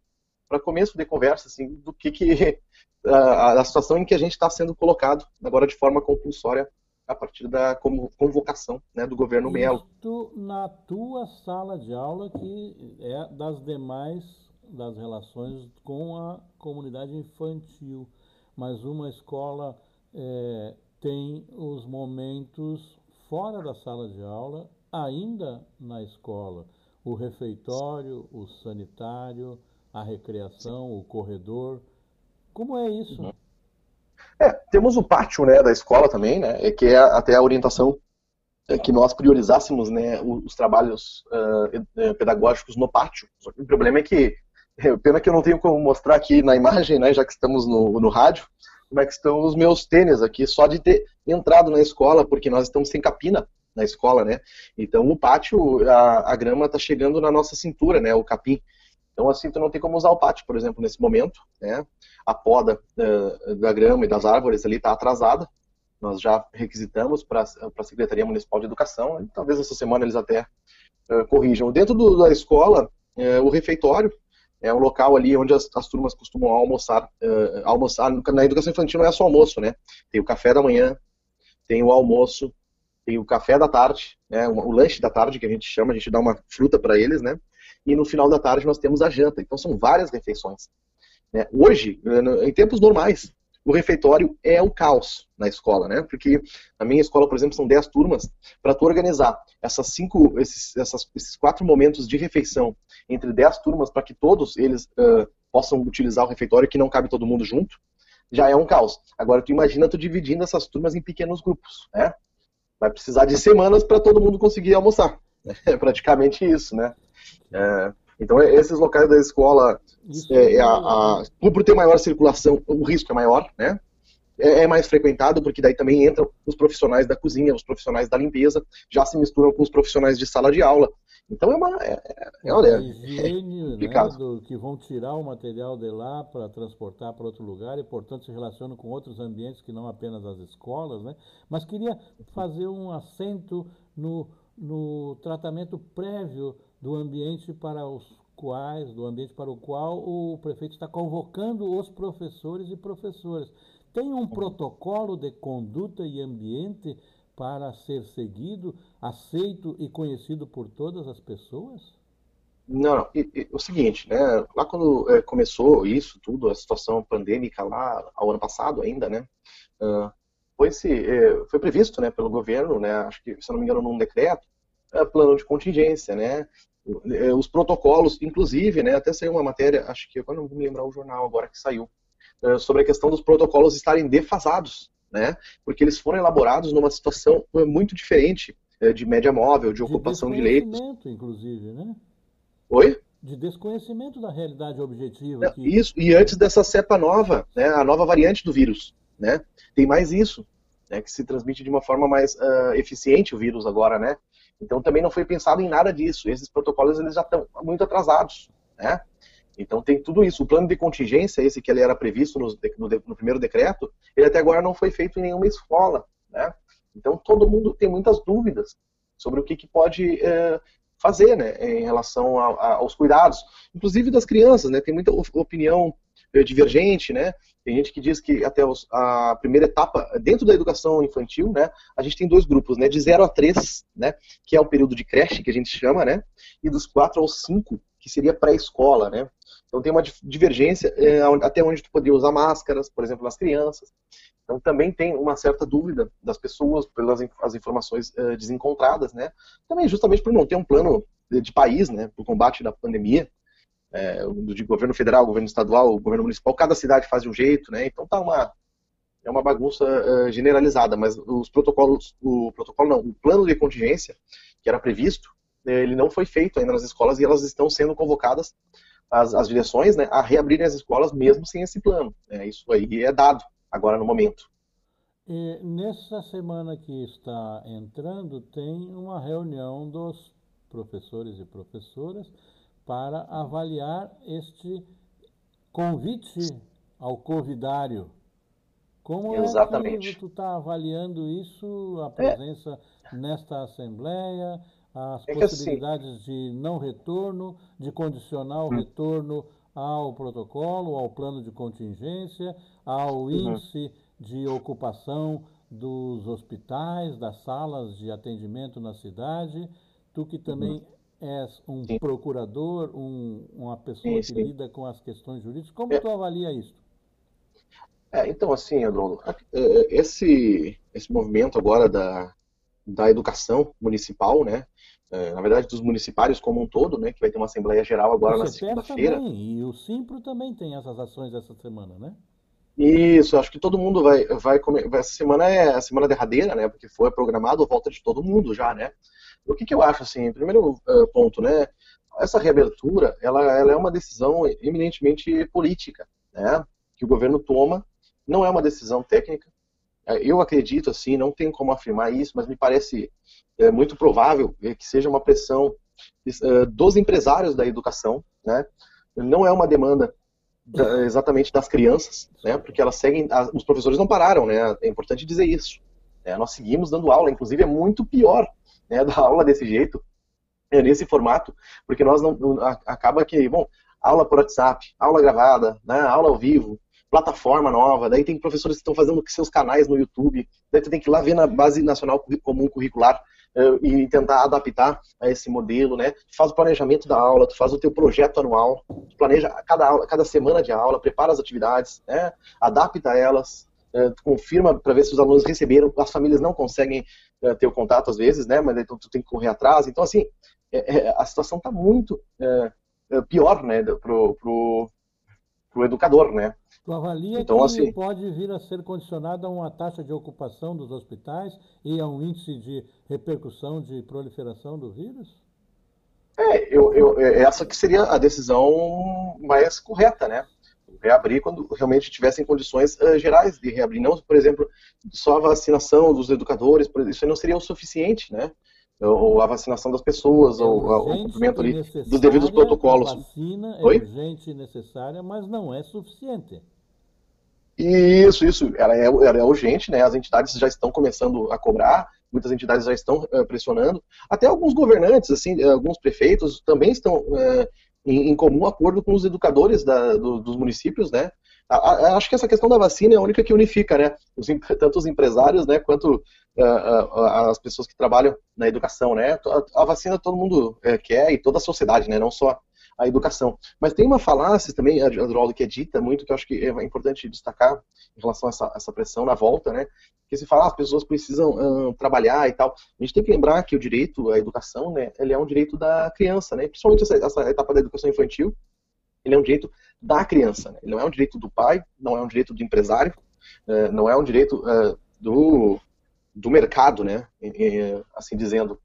para começo de conversa assim, do que, que a, a situação em que a gente está sendo colocado agora de forma compulsória a partir da convocação né, do governo Melo. Isso na tua sala de aula que é das demais das relações com a comunidade infantil, mas uma escola é, tem os momentos fora da sala de aula, ainda na escola. O refeitório, o sanitário, a recreação, o corredor. Como é isso? Uhum. É, temos o pátio né, da escola também, né, que é até a orientação é, que nós priorizássemos né, os trabalhos uh, pedagógicos no pátio. O problema é que, pena que eu não tenho como mostrar aqui na imagem, né, já que estamos no, no rádio, como é que estão os meus tênis aqui, só de ter entrado na escola, porque nós estamos sem capina na escola, né? Então o pátio, a, a grama está chegando na nossa cintura, né? O capim. Então assim, tu não tem como usar o pátio, por exemplo, nesse momento, né? A poda uh, da grama e das árvores ali está atrasada. Nós já requisitamos para a Secretaria Municipal de Educação, e talvez essa semana eles até uh, corrijam. Dentro do, da escola, uh, o refeitório, é um local ali onde as, as turmas costumam almoçar. Almoçar. Na educação infantil não é só almoço, né? Tem o café da manhã, tem o almoço, tem o café da tarde, né? o lanche da tarde que a gente chama, a gente dá uma fruta para eles, né? E no final da tarde nós temos a janta. Então são várias refeições. Né? Hoje, em tempos normais, o refeitório é o caos na escola, né? Porque na minha escola, por exemplo, são 10 turmas. Para tu organizar essas cinco, esses, essas, esses quatro momentos de refeição entre 10 turmas para que todos eles uh, possam utilizar o refeitório que não cabe todo mundo junto, já é um caos. Agora tu imagina tu dividindo essas turmas em pequenos grupos, né? Vai precisar de semanas para todo mundo conseguir almoçar. É praticamente isso, né? É, então, esses locais da escola, é, é a, a, por ter maior circulação, o risco é maior, né? É, é, mais frequentado, porque daí também entram os profissionais da cozinha, os profissionais da limpeza, já se misturam com os profissionais de sala de aula. Então é uma. É, é, é olha, higiene, né, do, que vão tirar o material de lá para transportar para outro lugar e, portanto, se relacionam com outros ambientes que não apenas as escolas, né? Mas queria fazer um acento no, no tratamento prévio do ambiente para os quais, do ambiente para o qual o prefeito está convocando os professores e professoras. Tem um protocolo de conduta e ambiente para ser seguido, aceito e conhecido por todas as pessoas? Não, não. E, e, o seguinte, né? Lá quando é, começou isso tudo, a situação pandêmica lá, ao ano passado ainda, né? Uh, foi, se, é, foi previsto, né, pelo governo, né? Acho que, se não me engano, num decreto, plano de contingência, né? Os protocolos, inclusive, né? Até saiu uma matéria, acho que agora não vou me lembrar o jornal agora que saiu, sobre a questão dos protocolos estarem defasados, né? Porque eles foram elaborados numa situação muito diferente de média móvel, de ocupação de, leitos. inclusive, né? Oi? De desconhecimento da realidade objetiva. Que... Isso, e antes dessa cepa nova, né, a nova variante do vírus, né? Tem mais isso, né, que se transmite de uma forma mais uh, eficiente o vírus agora, né? Então também não foi pensado em nada disso. Esses protocolos eles já estão muito atrasados, né? Então tem tudo isso. O plano de contingência, esse que ele era previsto no, no, no primeiro decreto, ele até agora não foi feito em nenhuma escola, né? Então todo mundo tem muitas dúvidas sobre o que, que pode uh, fazer, né, em relação a, a, aos cuidados, inclusive das crianças, né? Tem muita opinião divergente, né? Tem gente que diz que até os, a primeira etapa, dentro da educação infantil, né, a gente tem dois grupos, né, de 0 a 3, né, que é o período de creche, que a gente chama, né, e dos 4 aos 5, que seria pré-escola, né. Então tem uma divergência é, até onde tu poderia usar máscaras, por exemplo, nas crianças. Então também tem uma certa dúvida das pessoas pelas as informações uh, desencontradas, né. Também justamente por não ter um plano de país, né, para o combate da pandemia, é, de governo federal, governo estadual, governo municipal, cada cidade faz de um jeito, né? Então tá uma é uma bagunça uh, generalizada, mas os protocolos, o protocolo não, o plano de contingência que era previsto, né, ele não foi feito ainda nas escolas e elas estão sendo convocadas as, as direções, né, a reabrirem as escolas mesmo sem esse plano. Né? Isso aí é dado agora no momento. E nessa semana que está entrando tem uma reunião dos professores e professoras para avaliar este convite ao convidário. Como Exatamente. é que tu está avaliando isso, a presença é. nesta Assembleia, as é assim, possibilidades assim, de não retorno, de condicionar o hum. retorno ao protocolo, ao plano de contingência, ao uhum. índice de ocupação dos hospitais, das salas de atendimento na cidade. Tu que também uhum és um sim. procurador, um, uma pessoa sim, que lida com as questões jurídicas. Como é. tu avalia isso? É, então, assim, Adrono, é, é, esse, esse movimento agora da, da educação municipal, né, é, na verdade dos municipários como um todo, né, que vai ter uma Assembleia Geral agora na segunda-feira. E o Simpro também tem essas ações essa semana, né? Isso, acho que todo mundo vai, vai comer. Essa semana é a semana derradeira, né? Porque foi programado a volta de todo mundo já, né? O que, que eu acho, assim, primeiro uh, ponto, né? Essa reabertura, ela, ela é uma decisão eminentemente política, né? Que o governo toma, não é uma decisão técnica. É, eu acredito, assim, não tenho como afirmar isso, mas me parece é, muito provável que seja uma pressão dos empresários da educação, né? Não é uma demanda da, exatamente das crianças, né? Porque elas seguem, os professores não pararam, né? É importante dizer isso. Né? Nós seguimos dando aula, inclusive é muito pior né, da aula desse jeito, é, nesse formato, porque nós não, acaba que, bom, aula por WhatsApp, aula gravada, né, aula ao vivo, plataforma nova, daí tem professores que estão fazendo seus canais no YouTube, daí tu tem que ir lá ver na base nacional comum curricular uh, e tentar adaptar a esse modelo, né? Tu faz o planejamento da aula, tu faz o teu projeto anual, tu planeja cada aula, cada semana de aula, prepara as atividades, né? Adapta elas, uh, confirma para ver se os alunos receberam, as famílias não conseguem ter o contato às vezes, né? Mas então tu tem que correr atrás. Então, assim, é, é, a situação está muito é, é, pior, né? Pro, pro, pro educador, né? Tu avalia então, que assim, pode vir a ser condicionado a uma taxa de ocupação dos hospitais e a um índice de repercussão de proliferação do vírus? É, eu, eu, essa que seria a decisão mais correta, né? Reabrir quando realmente tivessem condições uh, gerais de reabrir. Não, por exemplo, só a vacinação dos educadores, isso não seria o suficiente, né? Ou a vacinação das pessoas, é ou o cumprimento ali dos devidos protocolos. A vacina é Oi? urgente e necessária, mas não é suficiente. Isso, isso. Ela é, ela é urgente, né? As entidades já estão começando a cobrar, muitas entidades já estão uh, pressionando. Até alguns governantes, assim, alguns prefeitos também estão uh, em, em comum acordo com os educadores da, do, dos municípios, né? A, a, acho que essa questão da vacina é a única que unifica, né? Os, tanto os empresários, né, quanto uh, uh, as pessoas que trabalham na educação, né? A, vacina todo mundo uh, quer e toda a sociedade, né? Não só a educação. Mas tem uma falácia também, Adroaldo, que é dita muito, que eu acho que é importante destacar em relação a essa, essa pressão na volta, né? Que se fala, ah, as pessoas precisam trabalhar e tal. A gente tem que lembrar que o direito à educação, né, ele é um direito da criança, né? Principalmente essa, essa etapa da educação infantil, ele é um direito da criança, né? Ele não é um direito do pai, não é um direito do empresário, não é um direito do, do mercado, né? assim dizendo.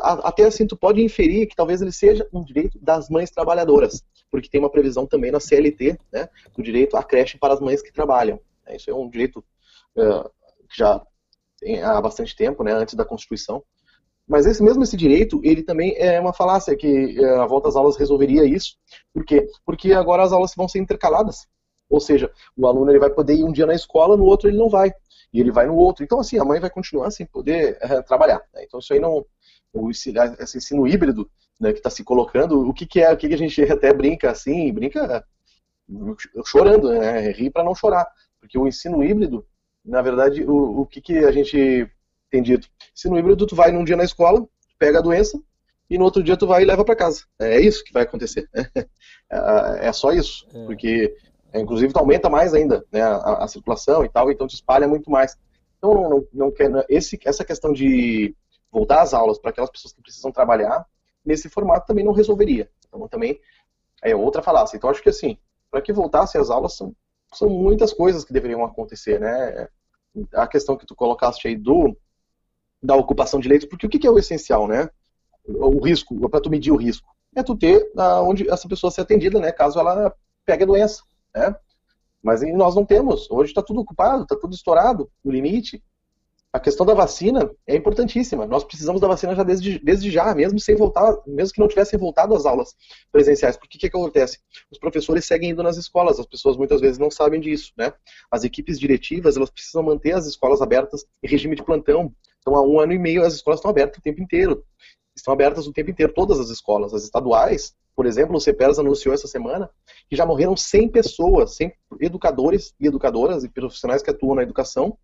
Até assim, tu pode inferir que talvez ele seja um direito das mães trabalhadoras, porque tem uma previsão também na CLT, né, do direito à creche para as mães que trabalham. Isso é um direito uh, que já tem há bastante tempo, né, antes da Constituição. Mas esse mesmo esse direito, ele também é uma falácia que uh, a volta às aulas resolveria isso. Por quê? Porque agora as aulas vão ser intercaladas. Ou seja, o aluno ele vai poder ir um dia na escola, no outro ele não vai. E ele vai no outro. Então, assim, a mãe vai continuar sem poder trabalhar. Né? Então, isso aí não, o esse ensino híbrido né, que está se colocando, o que, que é, o que, que a gente até brinca assim, brinca chorando, né, ri para não chorar, porque o ensino híbrido, na verdade, o, o que, que a gente tem dito? Ensino híbrido, tu vai num dia na escola, pega a doença, e no outro dia tu vai e leva para casa. É isso que vai acontecer. É, é só isso, é. porque inclusive tu aumenta mais ainda né, a, a, circulação e tal, então te espalha muito mais. Então não, não, não quer, esse, essa questão de voltar às aulas para aquelas pessoas que precisam trabalhar, nesse formato também não resolveria. Então também é outra falácia. Então acho que assim, para que voltasse às aulas são, são muitas coisas que deveriam acontecer, né? A questão que tu colocaste aí do da ocupação de leitos, porque o que é o essencial, né? O risco, para tu medir o risco, é tu ter onde essa pessoa ser atendida, né? Caso ela pegue a doença, né? Mas nós não temos. Hoje está tudo ocupado, está tudo estourado, no limite a questão da vacina é importantíssima. Nós precisamos da vacina já desde, desde já, mesmo sem voltar, mesmo que não tivessem voltado às aulas presenciais. Porque o que, que acontece? Os professores seguem indo nas escolas, as pessoas muitas vezes não sabem disso, né? As equipes diretivas, elas precisam manter as escolas abertas em regime de plantão. Então, há um ano e meio, as escolas estão abertas o tempo inteiro. Estão abertas o tempo inteiro, todas as escolas. As estaduais, por exemplo, o CEPERS anunciou essa semana que já morreram 100 pessoas, 100 educadores e educadoras e profissionais que atuam na educação,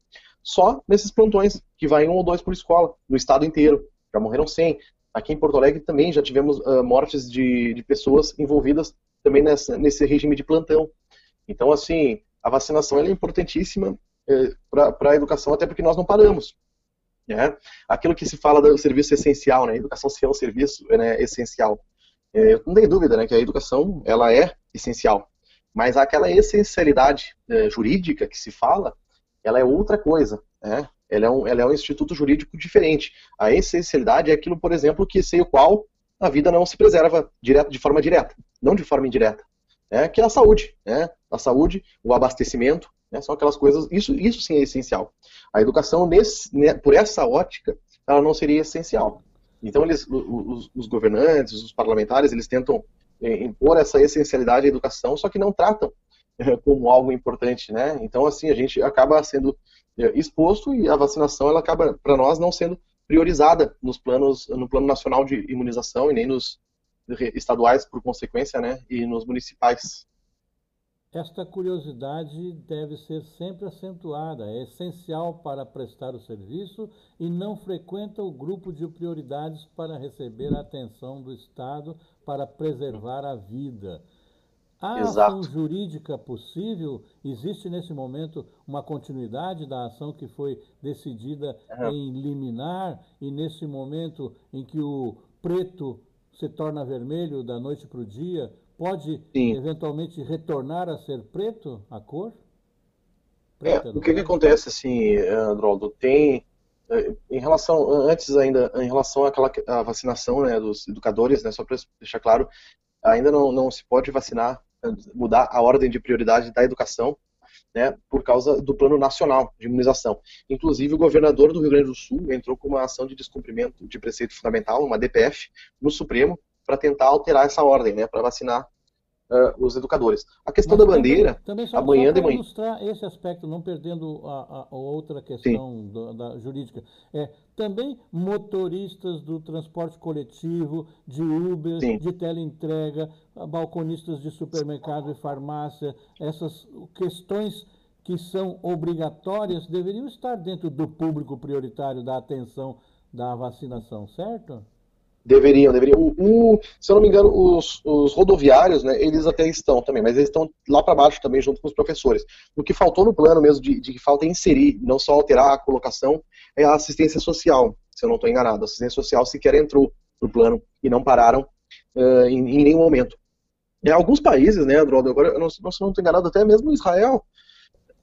só nesses plantões, que vai um ou dois por escola, no estado inteiro. Já morreram 100. Aqui em Porto Alegre também já tivemos uh, mortes de, de pessoas envolvidas também nessa, nesse regime de plantão. Então, assim, a vacinação é importantíssima eh, para a educação, até porque nós não paramos. Né? Aquilo que se fala do serviço essencial, né? educação ser um serviço né, essencial. É, eu não tenho dúvida né, que a educação ela é essencial, mas aquela essencialidade eh, jurídica que se fala, ela é outra coisa, né? Ela é, um, ela é um instituto jurídico diferente. A essencialidade é aquilo, por exemplo, que sem o qual a vida não se preserva direto, de forma direta, não de forma indireta, né? que é a saúde. Né? A saúde, o abastecimento, né? são aquelas coisas, isso, isso sim é essencial. A educação, nesse, né, por essa ótica, ela não seria essencial. Então, eles, os, os governantes, os parlamentares, eles tentam eh, impor essa essencialidade à educação, só que não tratam como algo importante, né? Então, assim, a gente acaba sendo é, exposto e a vacinação, ela acaba, para nós, não sendo priorizada nos planos, no plano nacional de imunização e nem nos estaduais, por consequência, né? E nos municipais. Esta curiosidade deve ser sempre acentuada, é essencial para prestar o serviço e não frequenta o grupo de prioridades para receber a atenção do Estado para preservar a vida. A Exato. ação jurídica possível, existe nesse momento uma continuidade da ação que foi decidida uhum. em liminar e nesse momento em que o preto se torna vermelho da noite para o dia, pode Sim. eventualmente retornar a ser preto, a cor? Preta, é, o que, que acontece assim, Androldo? Tem eh, em relação antes ainda em relação àquela à vacinação né, dos educadores, né, só para deixar claro, ainda não, não se pode vacinar mudar a ordem de prioridade da educação, né, por causa do plano nacional de imunização. Inclusive, o governador do Rio Grande do Sul entrou com uma ação de descumprimento de preceito fundamental, uma DPF, no Supremo, para tentar alterar essa ordem, né, para vacinar uh, os educadores. A questão Mas da bandeira, também, só, amanhã de manhã. ilustrar esse aspecto, não perdendo a, a outra questão da, da, jurídica, é também motoristas do transporte coletivo, de Uber, Sim. de teleentrega, balconistas de supermercado e farmácia, essas questões que são obrigatórias deveriam estar dentro do público prioritário da atenção da vacinação, certo? Deveriam, deveriam. O, o, se eu não me engano, os, os, rodoviários, né, eles até estão também, mas eles estão lá para baixo também, junto com os professores. O que faltou no plano mesmo, de, de que falta inserir, não só alterar a colocação, é a assistência social, se eu não estou enganado. A assistência social sequer entrou no plano e não pararam uh, em, em, nenhum momento. Em alguns países, né, Adroaldo, agora, eu não, se não estou enganado, até mesmo Israel,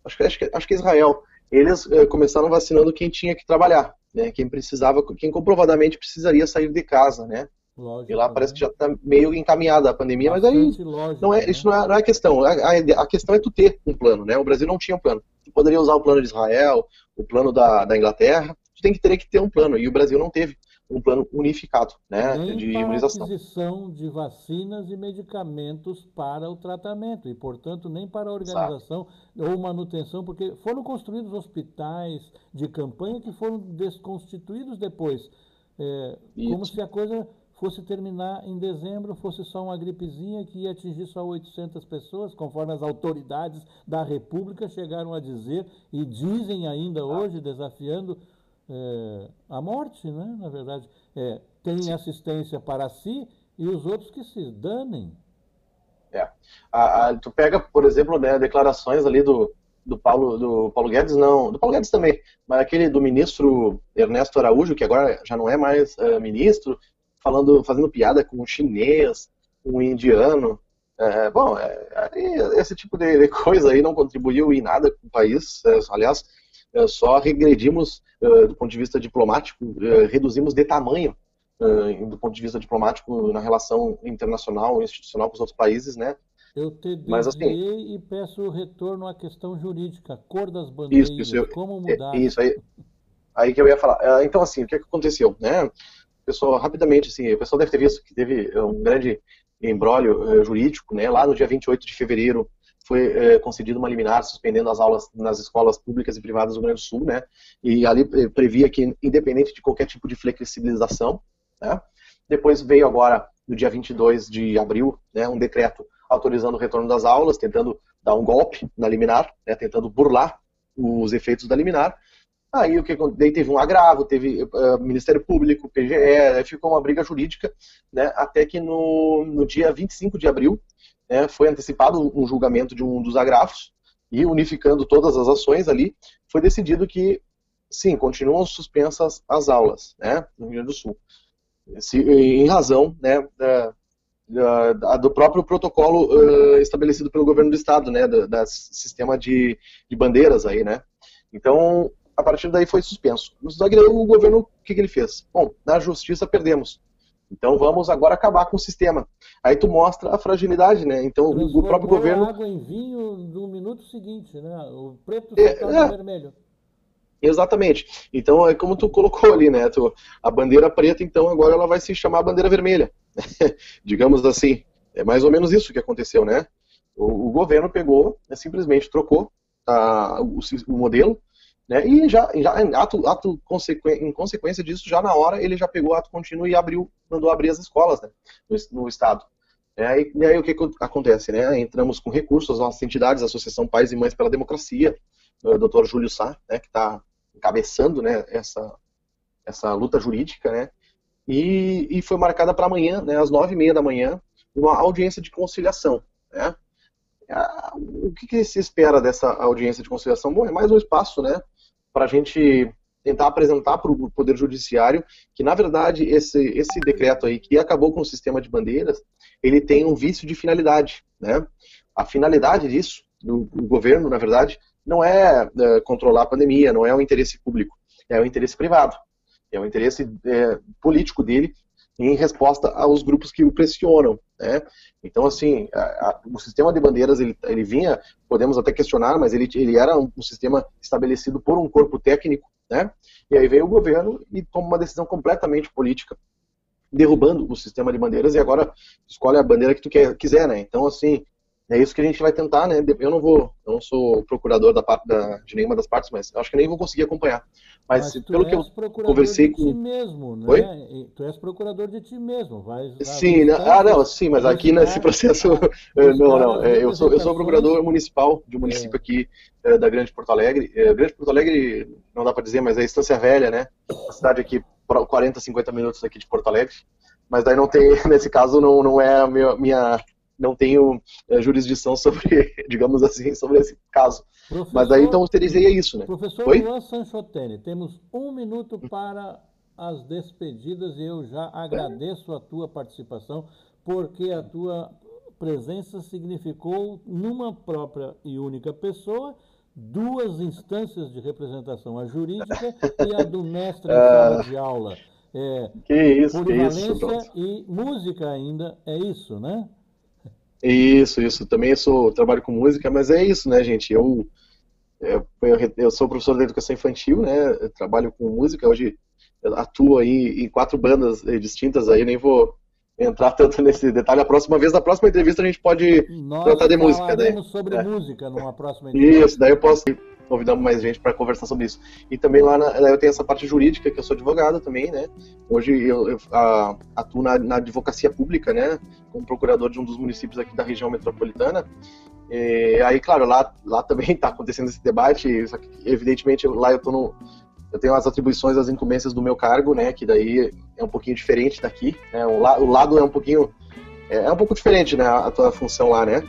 acho que, acho que, acho que Israel, eles uh, começaram vacinando quem tinha que trabalhar né? Quem precisava, quem comprovadamente precisaria sair de casa, né? Lógico, e lá parece né? que já está meio encaminhada a pandemia, Bastante mas aí lógico, não é, né? isso não é, não é questão. A, a, a, questão é tu ter um plano, né? O Brasil não tinha um plano. Tu poderia usar o plano de Israel, o plano da, da Inglaterra, tu tem que ter que ter um plano, e o Brasil não teve um plano unificado né, Nem de para imunização. aquisição de vacinas e medicamentos para o tratamento, e, portanto, nem para a organização Exato. ou manutenção, porque foram construídos hospitais de campanha que foram desconstituídos depois, é, como se a coisa fosse terminar em dezembro, fosse só uma gripezinha que ia atingir só 800 pessoas, conforme as autoridades da República chegaram a dizer, e dizem ainda hoje, desafiando é, a morte, né? na verdade. É, tem assistência para si e os outros que se danem. É. A, a, tu pega, por exemplo, né, declarações ali do, do Paulo, do Paulo Guedes, não, do Paulo Guedes também, mas aquele do ministro Ernesto Araújo, que agora já não é mais uh, ministro, falando, fazendo piada com um chinês, um indiano. É, bom, é, esse tipo de, coisa aí não contribuiu em nada com o país. É, aliás, é, só regredimos uh, do ponto de vista diplomático, uh, reduzimos de tamanho do ponto de vista diplomático na relação internacional, institucional com os outros países, né? Eu te Mas, assim, e peço retorno à questão jurídica, cor das bandeiras, isso, isso, como mudar. Isso aí, aí que eu ia falar. Então, assim, o que, é que aconteceu, né? Pessoal, rapidamente, assim, o pessoal deve ter visto que teve um grande embrólio jurídico, né? Lá no dia 28 de fevereiro, foi é, concedida uma liminar suspendendo as aulas nas escolas públicas e privadas do Rio Grande do Sul, né? E ali eh, previa que, independente de qualquer tipo de flexibilização, né? Depois veio agora, no dia 22 de abril, né, um decreto autorizando o retorno das aulas, tentando dar um golpe na liminar, né, tentando burlar os efeitos da liminar. Aí o que daí teve um agravo, teve uh, Ministério Público, PGE, ficou uma briga jurídica, né, até que no, no dia 25 de abril né, foi antecipado um julgamento de um dos agrafos e unificando todas as ações ali, foi decidido que, sim, continuam suspensas as aulas né, no Rio Grande do Sul. Se, em razão né, da, da, do próprio protocolo uh, estabelecido pelo governo do estado, né, do, da sistema de, de, bandeiras aí, né. Então, a partir daí foi suspenso. O governo, o que, que ele fez? Bom, na justiça perdemos. Então vamos agora acabar com o sistema. Aí tu mostra a fragilidade, né? Então o próprio governo. água em vinho no minuto seguinte, né? O preto é, é. vermelho. Exatamente. Então é como tu colocou ali, né? Tu, a bandeira preta, então agora ela vai se chamar bandeira vermelha. Digamos assim. É mais ou menos isso que aconteceu, né? O, o governo pegou, né, simplesmente trocou a, o, o modelo né? E já, já ato, ato em consequência disso, já na hora, ele já pegou ato contínuo e abriu, mandou abrir as escolas né? no, no Estado. É, e aí o que acontece? Né? Entramos com recursos, as nossas entidades, a Associação Pais e Mães pela Democracia, o Dr. Júlio Sá, né, que está encabeçando né, essa, essa luta jurídica, né, e, e foi marcada para amanhã, né, às nove e meia da manhã, uma audiência de conciliação. Né? O que, que, se espera dessa audiência de conciliação? Bom, é mais um espaço né, para a gente tentar apresentar para o Poder Judiciário que, na verdade, esse, esse decreto aí, que acabou com o sistema de bandeiras, ele tem um vício de finalidade. Né? A finalidade disso, do, do governo, na verdade, não é, é, controlar a pandemia, não é o interesse público, é o interesse privado. É o interesse é, político dele em resposta aos grupos que o pressionam. Né? Então, assim, a, a, o sistema de bandeiras, ele, ele vinha, podemos até questionar, mas ele, ele era um, um, sistema estabelecido por um corpo técnico, né? e aí veio o governo e toma uma decisão completamente política, derrubando o sistema de bandeiras, e agora escolhe a bandeira que tu quer, quiser, né? Então, assim, é isso que a gente vai tentar, né? Eu não vou, eu não sou procurador da da, de nenhuma das partes, mas acho que nem vou conseguir acompanhar. Mas, mas pelo que eu conversei com. Mesmo, né? Oi? Tu és procurador de ti mesmo, vai. Sim, né? ah, não, sim, mas aqui nesse processo, não, não, é, eu sou, eu sou procurador municipal de um município é. aqui é, da Grande Porto Alegre. Grande Porto Alegre, não dá para dizer, mas é Estância Velha, né? Uma cidade aqui 40, 50 minutos aqui de Porto Alegre. mas daí não tem, nesse caso não, não é a minha não tenho é, jurisdição sobre, digamos assim, sobre esse caso. Professor, mas daí então seria isso, né? Professor Oi? Luan Sanchotene, temos um minuto para as despedidas e eu já agradeço a tua participação, porque a tua presença significou, numa própria e única pessoa, duas instâncias de representação, a jurídica e a do mestre em sala de aula. É, que isso, que isso. e música ainda, é isso, né? Isso, isso. Também sou trabalho com música, mas é isso, né, gente? Eu, eu, eu sou professor de educação infantil, né? Eu trabalho com música. Hoje atuo aí em quatro bandas distintas aí, nem vou entrar tanto nesse detalhe. A próxima vez, na próxima entrevista, a gente pode Nós tratar de música. Né? sobre é. música numa próxima entrevista. Isso, daí eu posso convidamos mais gente para conversar sobre isso. E também lá na, eu tenho essa parte jurídica, que eu sou advogado também, né? Hoje eu, eu a, atuo na, na, advocacia pública, né? Como procurador de um dos municípios aqui da região metropolitana. E aí, claro, lá, lá também está acontecendo esse debate, só que, evidentemente lá eu tô no, eu tenho as atribuições, as incumbências do meu cargo, né? Que daí é um pouquinho diferente daqui, né? O, la, o lado é um pouquinho é, é um pouco diferente, né? A tua função lá, né?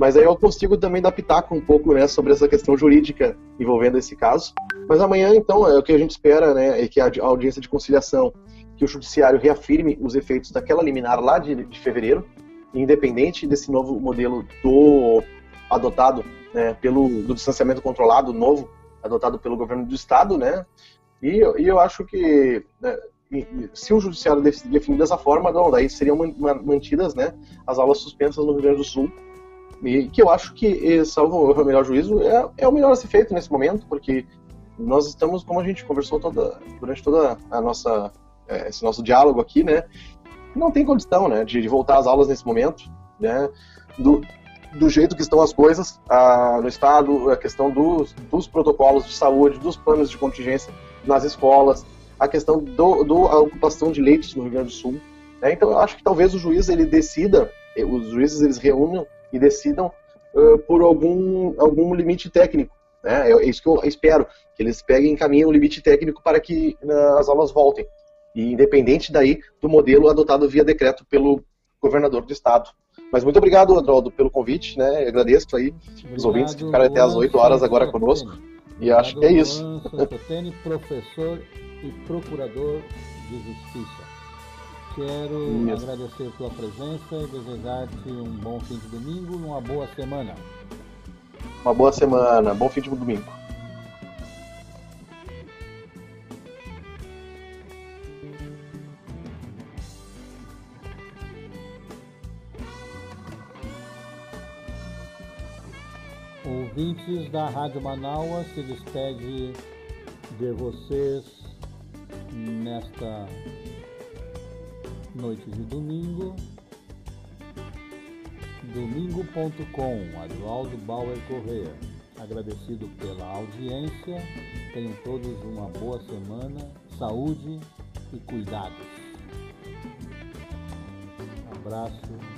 Mas aí eu consigo também dar pitaco um pouco né, sobre essa questão jurídica envolvendo esse caso. Mas amanhã, então, é o que a gente espera, né, é que a audiência de conciliação, que o judiciário reafirme os efeitos daquela liminar lá de, de fevereiro, independente desse novo modelo do adotado né, pelo do distanciamento controlado novo adotado pelo governo do estado, né? E, e eu acho que né, se o judiciário definir dessa forma, não, daí seriam mantidas, né, as aulas suspensas no Rio Grande do Sul e que eu acho que, salvo o melhor juízo, é, é o melhor a ser feito nesse momento, porque nós estamos, como a gente conversou toda, durante toda a nossa é, esse nosso diálogo aqui, né? Não tem condição, né, de, de voltar às aulas nesse momento, né? Do, do jeito que estão as coisas no estado, a questão dos, dos, protocolos de saúde, dos planos de contingência nas escolas, a questão do, do a ocupação de leitos no Rio Grande do Sul. Né? Então, eu acho que talvez o juiz ele decida, os juízes eles reúnam e decidam uh, por algum, algum limite técnico. Né? É isso que eu espero, que eles peguem em caminho o limite técnico para que uh, as aulas voltem. E independente daí do modelo adotado via decreto pelo governador do estado. Mas muito obrigado, Adroaldo, pelo convite, né? Eu agradeço aí obrigado, os ouvintes que ficaram até às 8 horas agora conosco. E acho que é isso. Professor e procurador de justiça. Quero Isso. agradecer a tua presença e desejar-te um bom fim de domingo e uma boa semana. Uma boa semana, bom fim de domingo. Ouvintes da Rádio Manaus se despede de vocês nesta noites de domingo. Domingo.com, Adualdo Bauer Correia. Agradecido pela audiência. Tenham todos uma boa semana, saúde e cuidados. Abraço